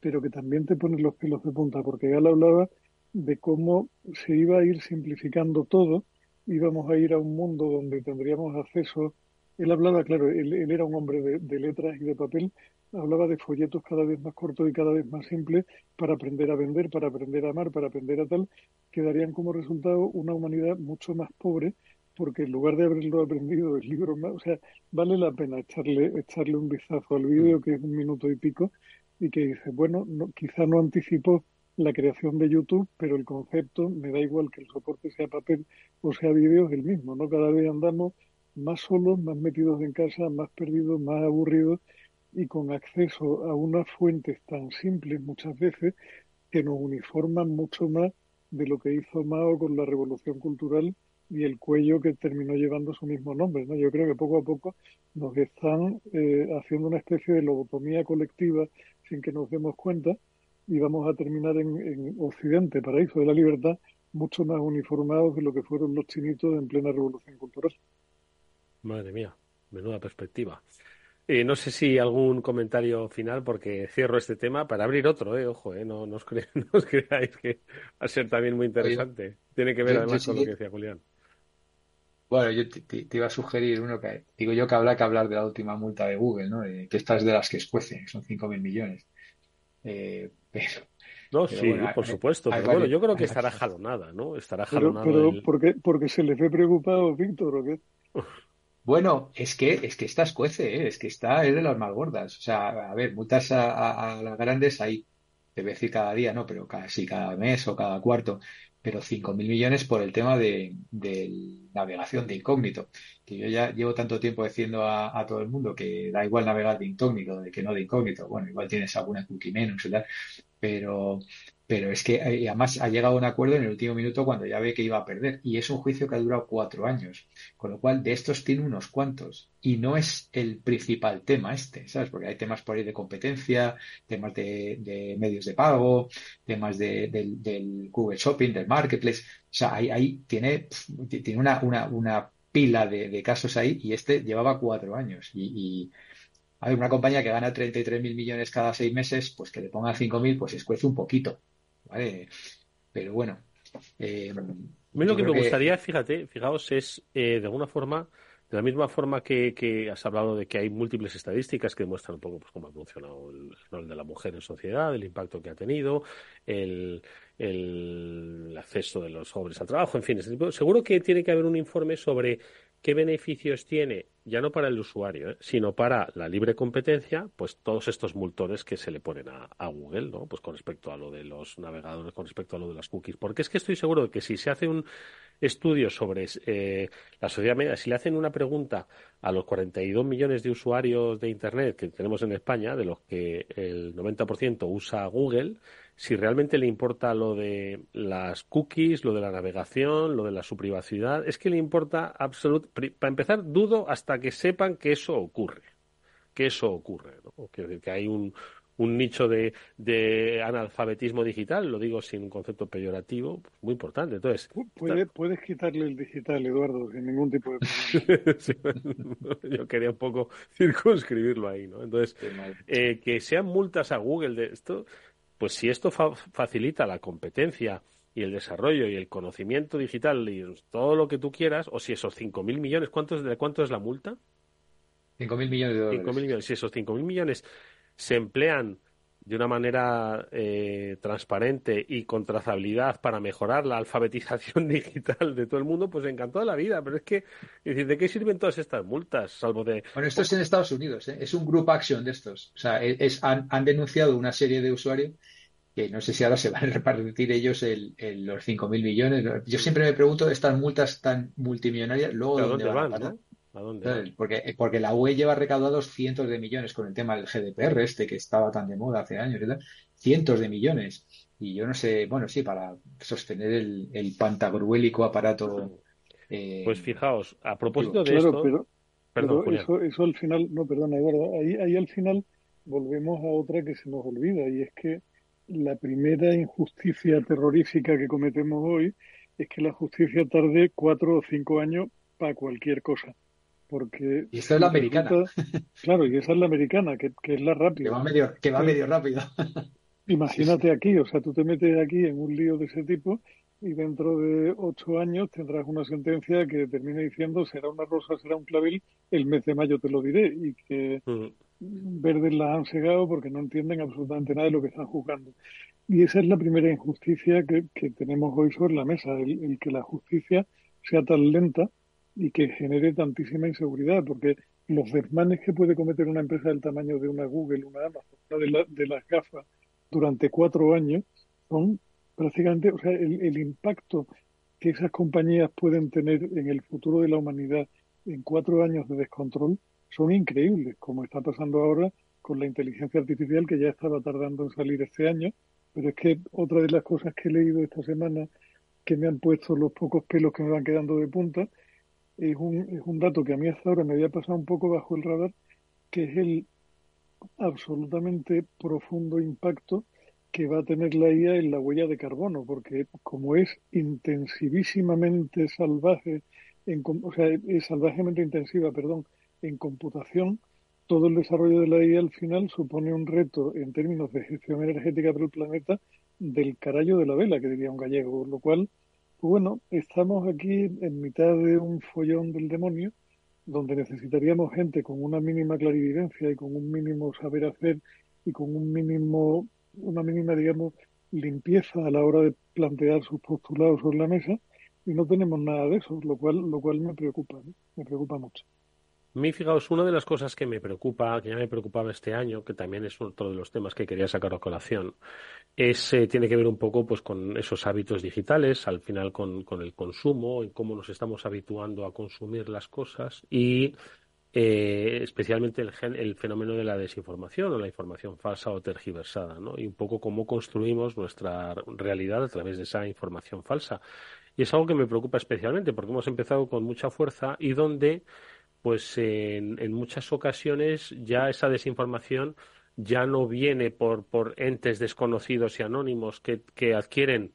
pero que también te ponen los pelos de punta, porque Gala hablaba de cómo se iba a ir simplificando todo, íbamos a ir a un mundo donde tendríamos acceso. Él hablaba, claro, él, era un hombre de, letras y de papel, hablaba de folletos cada vez más cortos y cada vez más simples para aprender a vender, para aprender a amar, para aprender a tal, que darían como resultado una humanidad mucho más pobre, porque en lugar de haberlo aprendido el libro más, o sea, vale la pena echarle, echarle un vistazo al vídeo, que es un minuto y pico, y que dice, bueno, no, quizá no anticipó la creación de YouTube, pero el concepto me da igual que el soporte sea papel o sea vídeo, es el mismo, ¿no? Cada vez andamos más solos, más metidos en casa, más perdidos, más aburridos y con acceso a unas fuentes tan simples muchas veces que nos uniforman mucho más de lo que hizo Mao con la revolución cultural y el cuello que terminó llevando su mismo nombre. ¿no? Yo creo que poco a poco nos están eh, haciendo una especie de lobotomía colectiva sin que nos demos cuenta y vamos a terminar en, Occidente, paraíso de la libertad, mucho más uniformados de lo que fueron los chinitos en plena revolución cultural. Madre mía, menuda perspectiva. Eh, no sé si algún comentario final, porque cierro este tema para abrir otro, eh, ojo, eh, no, os creáis que va a ser también muy interesante. Tiene que ver además con lo que decía Julián. Bueno, yo te, iba a sugerir uno que digo yo que habrá que hablar de la última multa de Google, ¿no? que esta es de las que escuece, son 5.000 millones. Eh, pero, no, sí, por supuesto. Pero bueno, yo creo que estará jalonada, ¿no? Estará jalonada. Pero, ¿por qué? porque se les ve preocupado, Víctor, ¿o qué? Bueno, es que, es que esta escuece, ¿eh? es que está es de las más gordas. O sea, a ver, multas a, las grandes hay, debe decir cada día, no, pero casi cada mes o cada cuarto pero 5.000 millones por el tema de, navegación de incógnito. Que yo ya llevo tanto tiempo diciendo a, todo el mundo que da igual navegar de incógnito, de que no de incógnito. Bueno, igual tienes alguna cookie menos y tal, pero, pero es que eh, además ha llegado a un acuerdo en el último minuto cuando ya ve que iba a perder. Y es un juicio que ha durado cuatro años. Con lo cual, de estos tiene unos cuantos. Y no es el principal tema este, ¿sabes? Porque hay temas por ahí de competencia, temas de, medios de pago, temas del Google Shopping, del Marketplace. O sea, ahí, tiene, tiene una, una, una pila de, casos ahí y este llevaba cuatro años. Y, y hay una compañía que gana 33 mil millones cada seis meses, pues que le ponga 5 mil, pues escuece un poquito. ¿Vale? Pero bueno. Eh, a mí lo que me gustaría, fíjate, fijaos, es eh, de alguna forma De la misma forma que, has hablado de que hay múltiples estadísticas que demuestran un poco pues, cómo ha funcionado el rol de la mujer en sociedad, el impacto que ha tenido, el, acceso de los jóvenes al trabajo, en fin, seguro que tiene que haber un informe sobre qué beneficios tiene, ya no para el usuario, ¿eh? sino para la libre competencia, pues todos estos multones que se le ponen a, Google, ¿no? Pues con respecto a lo de los navegadores, con respecto a lo de las cookies. Porque es que estoy seguro de que si se hace un estudio sobre eh, la sociedad media, si le hacen una pregunta a los 42 millones de usuarios de Internet que tenemos en España, de los que el 90% usa Google, si realmente le importa lo de las cookies, lo de la navegación, lo de la su privacidad, es que le importa absolutamente. Para empezar, dudo hasta que sepan que eso ocurre. Que eso ocurre. ¿no? Que, que hay un, un nicho de, de, analfabetismo digital, lo digo sin un concepto peyorativo, pues, muy importante. Entonces, puedes quitarle el digital, Eduardo, sin ningún tipo de problema. yo quería un poco circunscribirlo ahí, ¿no? Entonces, eh, que sean multas a Google de esto, pues si esto facilita la competencia y el desarrollo y el conocimiento digital y todo lo que tú quieras, o si esos 5.000 millones, ¿cuánto es, ¿de cuánto es la multa? 5.000 millones de dólares. 5.000 millones. Si esos 5.000 millones se emplean de una manera eh, transparente y con trazabilidad para mejorar la alfabetización digital de todo el mundo, pues encantó la vida. Pero es que, ¿de qué sirven todas estas multas? Salvo de. Bueno, esto es en Estados Unidos, ¿eh? es un group action de estos. O sea, es, han, denunciado una serie de usuarios que no sé si ahora se van a repartir ellos el, los 5.000 millones. Yo siempre me pregunto, estas multas tan multimillonarias, luego dónde, van? Porque, porque la UE lleva recaudados cientos de millones con el tema del GDPR, este que estaba tan de moda hace años, cientos de millones. Y yo no sé, bueno, sí, para sostener el, el pantagruélico aparato. Eh, pues fijaos, a propósito de esto. Pero, perdón, eso, eso, al final, no, perdona, ahí, ahí al final volvemos a otra que se nos olvida, y es que la primera injusticia terrorífica que cometemos hoy es que la justicia tarde cuatro o cinco años para cualquier cosa. Porque y esa es la americana. claro, y esa es la americana, que, es la rápida. Que va medio, que va medio rápido. Imagínate aquí, o sea, tú te metes aquí en un lío de ese tipo y dentro de ocho años tendrás una sentencia que termine diciendo será una rosa, será un clavel, el mes de mayo te lo diré, y que mm. verdes las han cegado porque no entienden absolutamente nada de lo que están juzgando. Y esa es la primera injusticia que, tenemos hoy sobre la mesa, el que la justicia sea tan lenta y que genere tantísima inseguridad, porque los desmanes que puede cometer una empresa del tamaño de una Google, una Amazon, una de, las gafas durante cuatro años, son prácticamente, o sea, el, impacto que esas compañías pueden tener en el futuro de la humanidad en cuatro años de descontrol son increíbles, como está pasando ahora con la inteligencia artificial que ya estaba tardando en salir este año. Pero es que otra de las cosas que he leído esta semana que me han puesto los pocos pelos que me van quedando de punta es un, es un dato que a mí hasta ahora me había pasado un poco bajo el radar, que es el absolutamente profundo impacto que va a tener la IA en la huella de carbono, porque como es intensivísimamente salvaje, en, o sea, es salvajemente intensiva, perdón, en computación, todo el desarrollo de la IA al final supone un reto en términos de gestión energética para el planeta del carallo de la vela, que diría un gallego, lo cual bueno, estamos aquí en mitad de un follón del demonio, donde necesitaríamos gente con una mínima clarividencia y con un mínimo saber hacer y con un mínimo, una mínima, digamos, limpieza a la hora de plantear sus postulados sobre la mesa, y no tenemos nada de eso, lo cual, lo cual me preocupa, me preocupa mucho. Mí, fijaos, una de las cosas que me preocupa, que ya me preocupaba este año, que también es otro de los temas que quería sacar a colación, es, eh, tiene que ver un poco pues, con esos hábitos digitales, al final con, el consumo, en cómo nos estamos habituando a consumir las cosas y eh, especialmente el, el, fenómeno de la desinformación o la información falsa o tergiversada, ¿no? y un poco cómo construimos nuestra realidad a través de esa información falsa. Y es algo que me preocupa especialmente porque hemos empezado con mucha fuerza y donde pues en, en muchas ocasiones ya esa desinformación ya no viene por, por entes desconocidos y anónimos que, que adquieren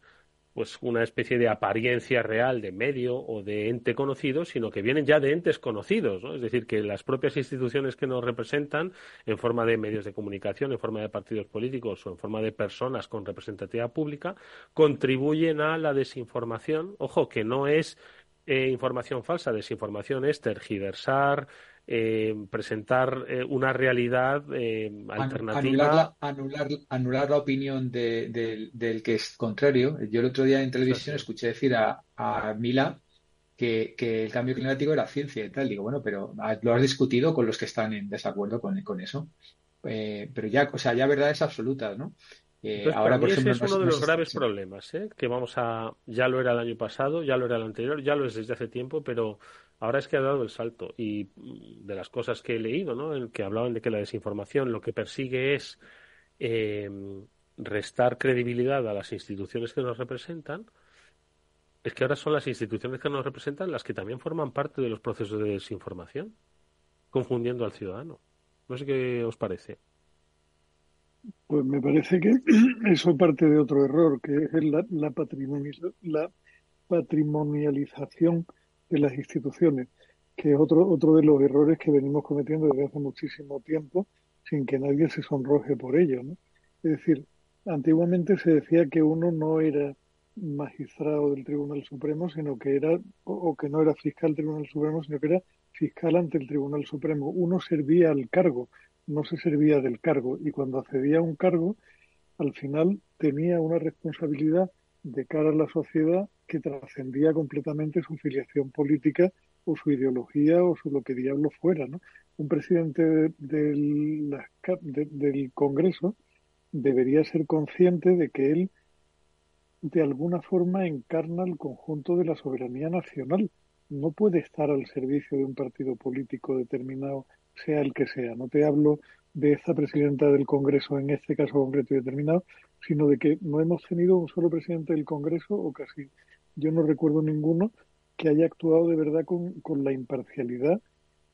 pues una especie de apariencia real de medio o de ente conocido, sino que vienen ya de entes conocidos, ¿no? Es decir, que las propias instituciones que nos representan, en forma de medios de comunicación, en forma de partidos políticos o en forma de personas con representatividad pública, contribuyen a la desinformación, ojo, que no es eh, información falsa, desinformación es tergiversar, eh, presentar eh, una realidad alternativa. Anular la, anular, la opinión del que es contrario. Yo el otro día en televisión escuché decir a, a Mila que, el cambio climático era ciencia y tal. Digo, bueno, pero lo has discutido con los que están en desacuerdo con, con eso. pero ya, o sea, ya verdades absolutas, ¿no? Ahora, por ejemplo, ese es uno de los graves problemas, ¿eh? que vamos a, ya lo era el año pasado, ya lo era el anterior, ya lo es desde hace tiempo, pero ahora es que ha dado el salto. Y mm, de las cosas que he leído, ¿no? En que hablaban de que la desinformación lo que persigue es eh, restar credibilidad a las instituciones que nos representan, es que ahora son las instituciones que nos representan las que también forman parte de los procesos de desinformación, confundiendo al ciudadano. No sé qué os parece. Pues me parece que eso parte de otro error, que es la, la, la patrimonialización de las instituciones, que es otro, otro de los errores que venimos cometiendo desde hace muchísimo tiempo sin que nadie se sonroje por ello. ¿no? Es decir, antiguamente se decía que uno no era magistrado del Tribunal Supremo, sino que era, o que no era fiscal del Tribunal Supremo, sino que era fiscal ante el Tribunal Supremo. Uno servía al cargo, no se servía del cargo y cuando accedía a un cargo, al final tenía una responsabilidad de cara a la sociedad que trascendía completamente su filiación política o su ideología o su lo que diablo fuera. ¿no? Un presidente del, del Congreso debería ser consciente de que él de alguna forma encarna el conjunto de la soberanía nacional. No puede estar al servicio de un partido político determinado sea el que sea. No te hablo de esta presidenta del Congreso en este caso concreto y determinado, sino de que no hemos tenido un solo presidente del Congreso, o casi yo no recuerdo ninguno, que haya actuado de verdad con, la imparcialidad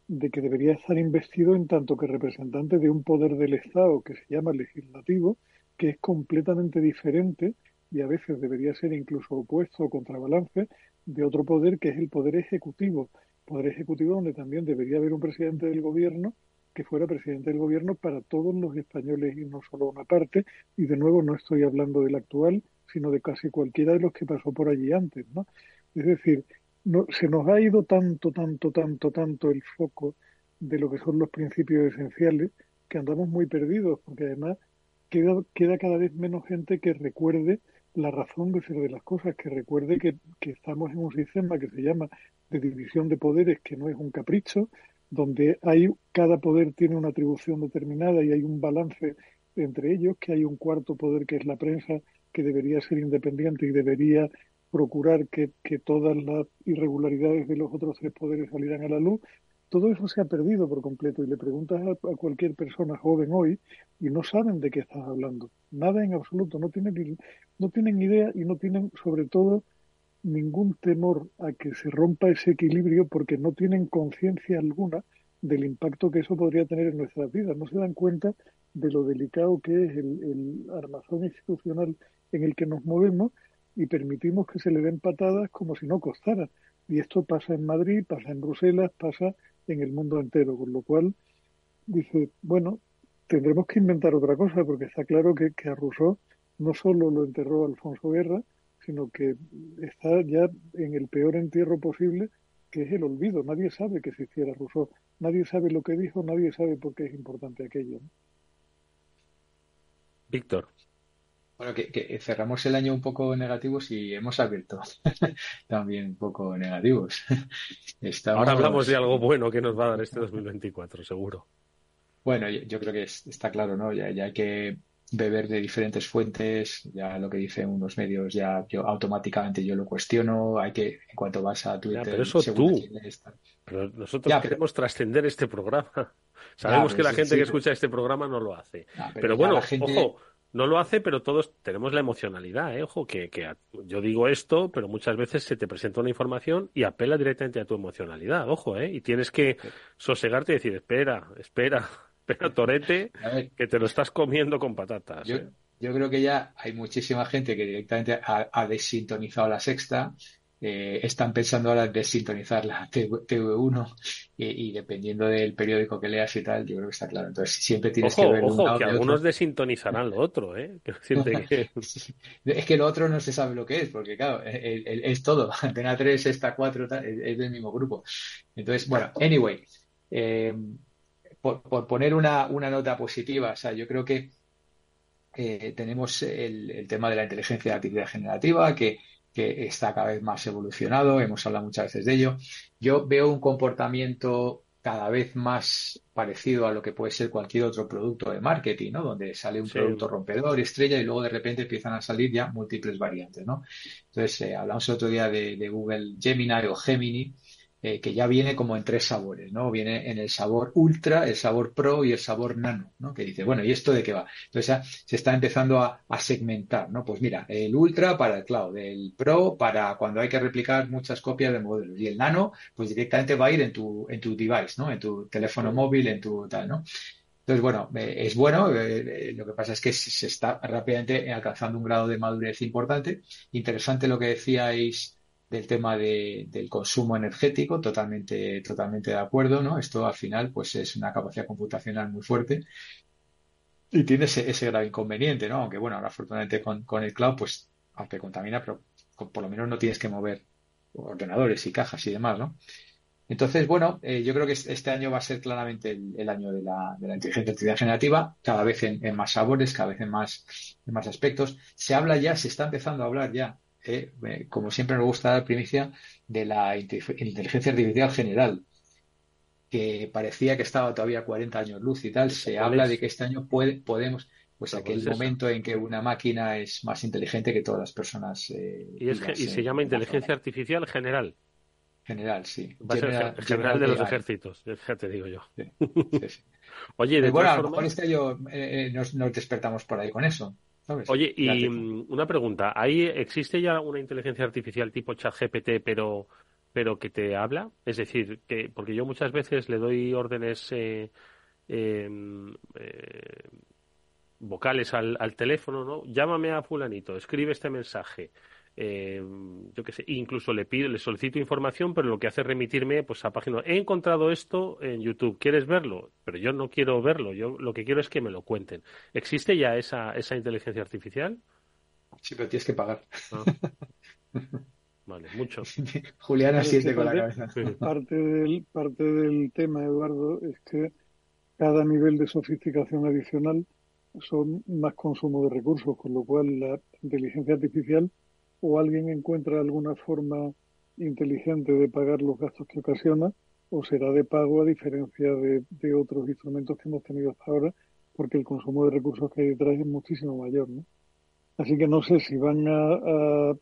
de que debería estar investido en tanto que representante de un poder del Estado que se llama legislativo, que es completamente diferente y a veces debería ser incluso opuesto o contrabalance de otro poder que es el poder ejecutivo, Poder Ejecutivo donde también debería haber un presidente del gobierno que fuera presidente del gobierno para todos los españoles y no solo una parte. Y de nuevo no estoy hablando del actual, sino de casi cualquiera de los que pasó por allí antes, ¿no? Es decir, no, se nos ha ido tanto, tanto, tanto, tanto el foco de lo que son los principios esenciales que andamos muy perdidos, porque además queda, queda cada vez menos gente que recuerde la razón de ser de las cosas, que recuerde que, que estamos en un sistema que se llama de división de poderes que no es un capricho, donde hay cada poder tiene una atribución determinada y hay un balance entre ellos, que hay un cuarto poder que es la prensa, que debería ser independiente y debería procurar que, todas las irregularidades de los otros tres poderes salieran a la luz. Todo eso se ha perdido por completo y le preguntas a, cualquier persona joven hoy y no saben de qué estás hablando. Nada en absoluto, no tienen, no tienen idea y no tienen sobre todo ningún temor a que se rompa ese equilibrio porque no tienen conciencia alguna del impacto que eso podría tener en nuestras vidas. No se dan cuenta de lo delicado que es el, armazón institucional en el que nos movemos y permitimos que se le den patadas como si no costara. Y esto pasa en Madrid, pasa en Bruselas, pasa en el mundo entero. Con lo cual, dice, bueno, tendremos que inventar otra cosa porque está claro que, que a Rousseau no solo lo enterró Alfonso Guerra, sino que está ya en el peor entierro posible, que es el olvido. Nadie sabe que existiera Rousseau, nadie sabe lo que dijo, nadie sabe por qué es importante aquello. Víctor. Bueno, que, cerramos el año un poco negativos y hemos abierto también un poco negativos. Ahora hablamos de algo bueno que nos va a dar este 2024, seguro. Bueno, yo, creo que está claro, ¿no? Ya, ya hay que beber de diferentes fuentes, ya lo que dicen unos medios, ya yo automáticamente yo lo cuestiono, hay que, en cuanto vas a Twitter... pero eso tú, pero nosotros queremos trascender este programa. Sabemos que la gente que escucha este programa no lo hace. pero, bueno, ojo, no lo hace, pero todos tenemos la emocionalidad, ¿eh? Ojo, que, que yo digo esto, pero muchas veces se te presenta una información y apela directamente a tu emocionalidad, ojo, ¿eh? Y tienes que sosegarte y decir, espera, espera, pero Torete, que te lo estás comiendo con patatas. Yo, ¿eh? creo que ya hay muchísima gente que directamente ha, desintonizado la sexta eh, están pensando ahora en desintonizar la TV1 y, dependiendo del periódico que leas y tal, yo creo que está claro. Entonces siempre tienes que ver ojo, que algunos desintonizarán lo otro, ¿eh? es que lo otro no se sabe lo que es, porque claro, es todo. Antena 3, esta 4, es, del mismo grupo. Entonces, bueno, anyway, eh, por, poner una, nota positiva, o sea, yo creo que eh, tenemos el, el, tema de la inteligencia artificial generativa, que que está cada vez más evolucionado, hemos hablado muchas veces de ello. Yo veo un comportamiento cada vez más parecido a lo que puede ser cualquier otro producto de marketing, ¿no? Donde sale un producto rompedor, estrella, y luego de repente empiezan a salir ya múltiples variantes, ¿no? Entonces, eh, hablamos el otro día de, de Google Gemini o Gemini, eh, que ya viene como en tres sabores, ¿no? Viene en el sabor ultra, el sabor pro y el sabor nano, ¿no? Que dice, bueno, ¿y esto de qué va? Entonces ya se está empezando a, segmentar, ¿no? Pues mira, el ultra para el cloud, el pro para cuando hay que replicar muchas copias de modelos y el nano, pues directamente va a ir en tu, en tu device, ¿no? En tu teléfono móvil, en tu tal, ¿no? Entonces, bueno, eh, es bueno, eh, lo que pasa es que se está rápidamente alcanzando un grado de madurez importante. Interesante lo que decíais del tema de, del consumo energético, totalmente, totalmente de acuerdo, ¿no? Esto al final, pues es una capacidad computacional muy fuerte y tiene ese, ese grave inconveniente, ¿no? Aunque bueno, ahora afortunadamente con, con el cloud, pues aunque contamina, pero por lo menos no tienes que mover ordenadores y cajas y demás, ¿no? Entonces, bueno, eh, yo creo que este año va a ser claramente el, año de la, de la, inteligencia artificial generativa, cada vez en, en, más sabores, cada vez en más, en más aspectos. Se habla ya, se está empezando a hablar ya eh, como siempre me gusta dar primicia, de la inteligencia artificial general, que parecía que estaba todavía 40 años luz y tal. Se habla de que este año puede, podemos, pues aquel momento en que una máquina es más inteligente que todas las personas. Eh, y, se llama inteligencia artificial general. General, sí. general, de los ejércitos, ya te digo yo. Oye, de bueno, a lo mejor este año eh, nos despertamos por ahí con eso. Oye, y mm, una pregunta, ¿ahí existe ya una inteligencia artificial tipo ChatGPT, pero pero que te habla? Es decir, que porque yo muchas veces le doy órdenes eh, em, eh, vocales al, al teléfono, ¿no? Llámame a fulanito, escribe este mensaje eh, yo qué sé, incluso le pido, le solicito información, pero lo que hace es remitirme pues a páginas. He encontrado esto en YouTube, ¿quieres verlo? Pero yo no quiero verlo, yo lo que quiero es que me lo cuenten. ¿Existe ya esa, esa inteligencia artificial? Sí, pero tienes que pagar. Ah. Vale, mucho. Juliana siente con la cabeza. Parte del, parte del tema, Eduardo, es que cada nivel de sofisticación adicional son más consumo de recursos, con lo cual la inteligencia artificial o alguien encuentra alguna forma inteligente de pagar los gastos que ocasiona, o será de pago a diferencia de, otros instrumentos que hemos tenido hasta ahora, porque el consumo de recursos que hay detrás es muchísimo mayor. ¿no? Así que no sé si van a,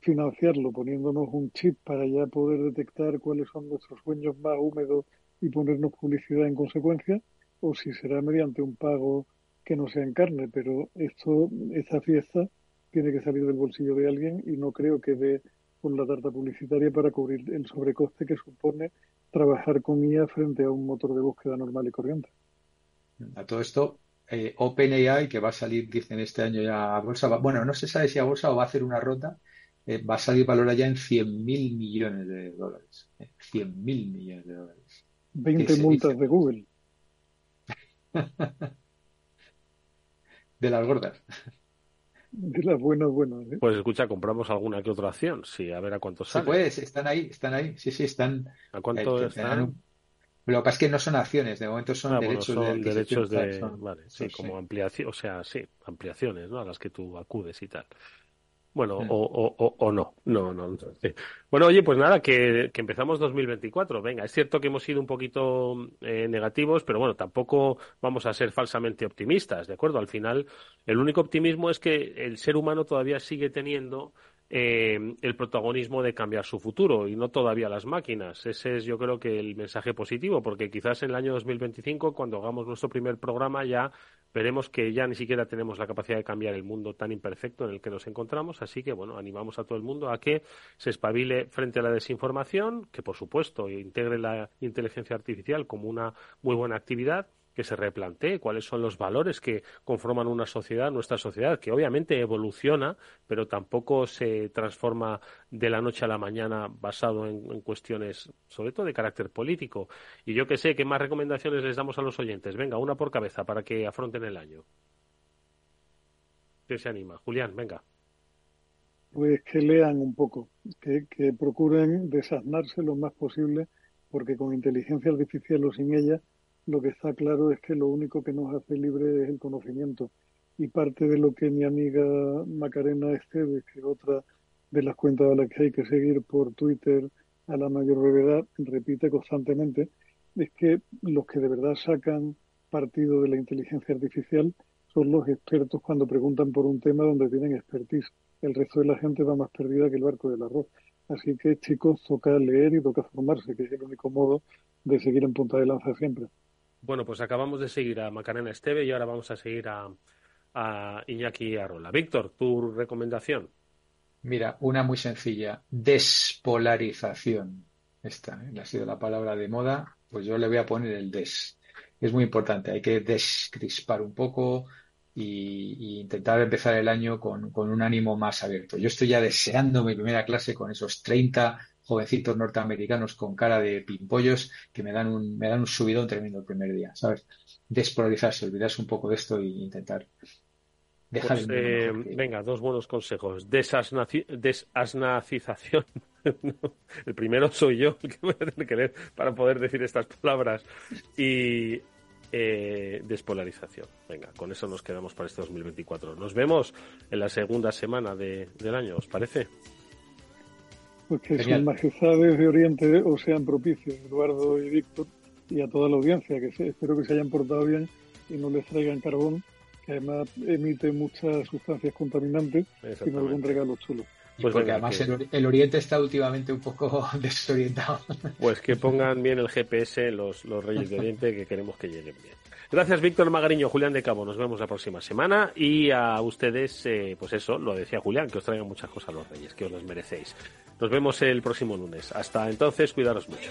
financiarlo poniéndonos un chip para ya poder detectar cuáles son nuestros sueños más húmedos y ponernos publicidad en consecuencia, o si será mediante un pago que no sea en carne, pero esto, esta fiesta tiene que salir del bolsillo de alguien y no creo que dé con la tarta publicitaria para cubrir el sobrecoste que supone trabajar con IA frente a un motor de búsqueda normal y corriente. A todo esto, eh, OpenAI, que va a salir, dicen este año ya a bolsa, bueno, no se sabe si a bolsa o va a hacer una ronda, eh, va a salir valor ya en 100 mil millones de dólares. Eh, 100 mil millones de dólares. 20 multas de Google. de las gordas. De las buenas, buenas. ¿eh? Pues escucha, compramos alguna que otra acción, sí, a ver a cuánto sale. Sí, pues, están ahí, están ahí, sí, sí, están. ¿A cuánto eh, están? Lo que pasa es que no son acciones, de momento son ah, derechos son de. Derechos de vale, sí, como ampliación, o sea, sí, ampliaciones, ¿no? A las que tú acudes y tal. Bueno, o, o, o, no, no, no. Bueno, oye, pues nada, que, que, empezamos 2024. Venga, es cierto que hemos sido un poquito eh, negativos, pero bueno, tampoco vamos a ser falsamente optimistas, ¿de acuerdo? Al final, el único optimismo es que el ser humano todavía sigue teniendo eh, el protagonismo de cambiar su futuro y no todavía las máquinas. Ese es yo creo que el mensaje positivo, porque quizás en el año 2025, cuando hagamos nuestro primer programa, ya veremos que ya ni siquiera tenemos la capacidad de cambiar el mundo tan imperfecto en el que nos encontramos, así que bueno, animamos a todo el mundo a que se espabile frente a la desinformación, que por supuesto integre la inteligencia artificial como una muy buena actividad que se replantee cuáles son los valores que conforman una sociedad, nuestra sociedad, que obviamente evoluciona, pero tampoco se transforma de la noche a la mañana basado en, cuestiones, sobre todo de carácter político. Y yo que sé, ¿qué más recomendaciones les damos a los oyentes? Venga, una por cabeza para que afronten el año. ¿Qué se anima? Julián, venga pues que lean un poco, que, procuren desasnarse lo más posible, porque con inteligencia artificial o sin ella, lo que está claro es que lo único que nos hace libre es el conocimiento. Y parte de lo que mi amiga Macarena Esteves, que es otra de las cuentas a las que hay que seguir por Twitter a la mayor brevedad, repite constantemente, es que los que de verdad sacan partido de la inteligencia artificial son los expertos cuando preguntan por un tema donde tienen expertise el resto de la gente va más perdida que el barco del arroz. Así que, chicos, toca leer y toca formarse, que es el único modo de seguir en punta de lanza siempre. Bueno, pues acabamos de seguir a Macarena Esteve y ahora vamos a seguir a, Iñaki Arrola. Víctor, tu recomendación. Mira, una muy sencilla, despolarización. Esta ¿eh? ha sido la palabra de moda, pues yo le voy a poner el des. Es muy importante, hay que descrispar un poco, y, intentar empezar el año con, un ánimo más abierto. Yo estoy ya deseando mi primera clase con esos 30 jovencitos norteamericanos con cara de pimpollos que me dan un, me dan un subidón tremendo el primer día, ¿sabes? Despolarizarse, olvidarse un poco de esto e intentar dejar pues, eh, Venga, dos buenos consejos. desasnacización. el primero soy yo el que voy a tener que leer para poder decir estas palabras. Y eh, despolarización. Venga, con eso nos quedamos para este 2024. Nos vemos en la segunda semana de, del año, ¿os parece? Pues que sus majestades de Oriente os sean propicios, Eduardo y Víctor, y a toda la audiencia, que espero que se hayan portado bien y no les traigan carbón, que además emite muchas sustancias contaminantes, sino algún regalo chulo. Pues porque además el, Oriente está últimamente un poco desorientado. Pues que pongan bien el GPS los, los Reyes de Oriente que queremos que lleguen bien. Gracias Víctor Magariño, Julián de Cabo. Nos vemos la próxima semana y a ustedes, eh, pues eso, lo decía Julián, que os traigan muchas cosas los Reyes, que os las merecéis. Nos vemos el próximo lunes. Hasta entonces, cuidaros mucho.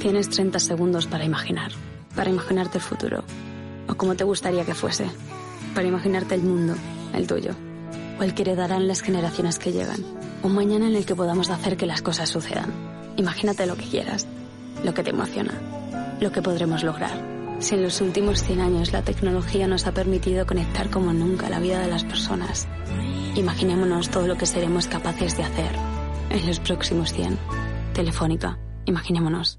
Tienes 30 segundos para imaginar, para imaginarte el futuro, o como te gustaría que fuese, para imaginarte el mundo, el tuyo, o el que heredarán las generaciones que llegan, un mañana en el que podamos hacer que las cosas sucedan. Imagínate lo que quieras, lo que te emociona, lo que podremos lograr. Si en los últimos 100 años la tecnología nos ha permitido conectar como nunca la vida de las personas, imaginémonos todo lo que seremos capaces de hacer en los próximos 100. Telefónica, imaginémonos.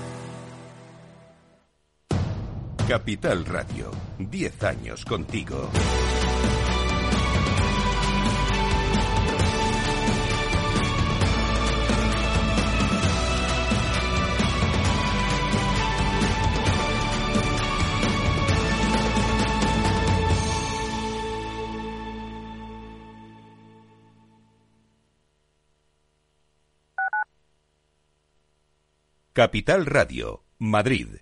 Capital Radio, 10 años contigo. Capital Radio, Madrid,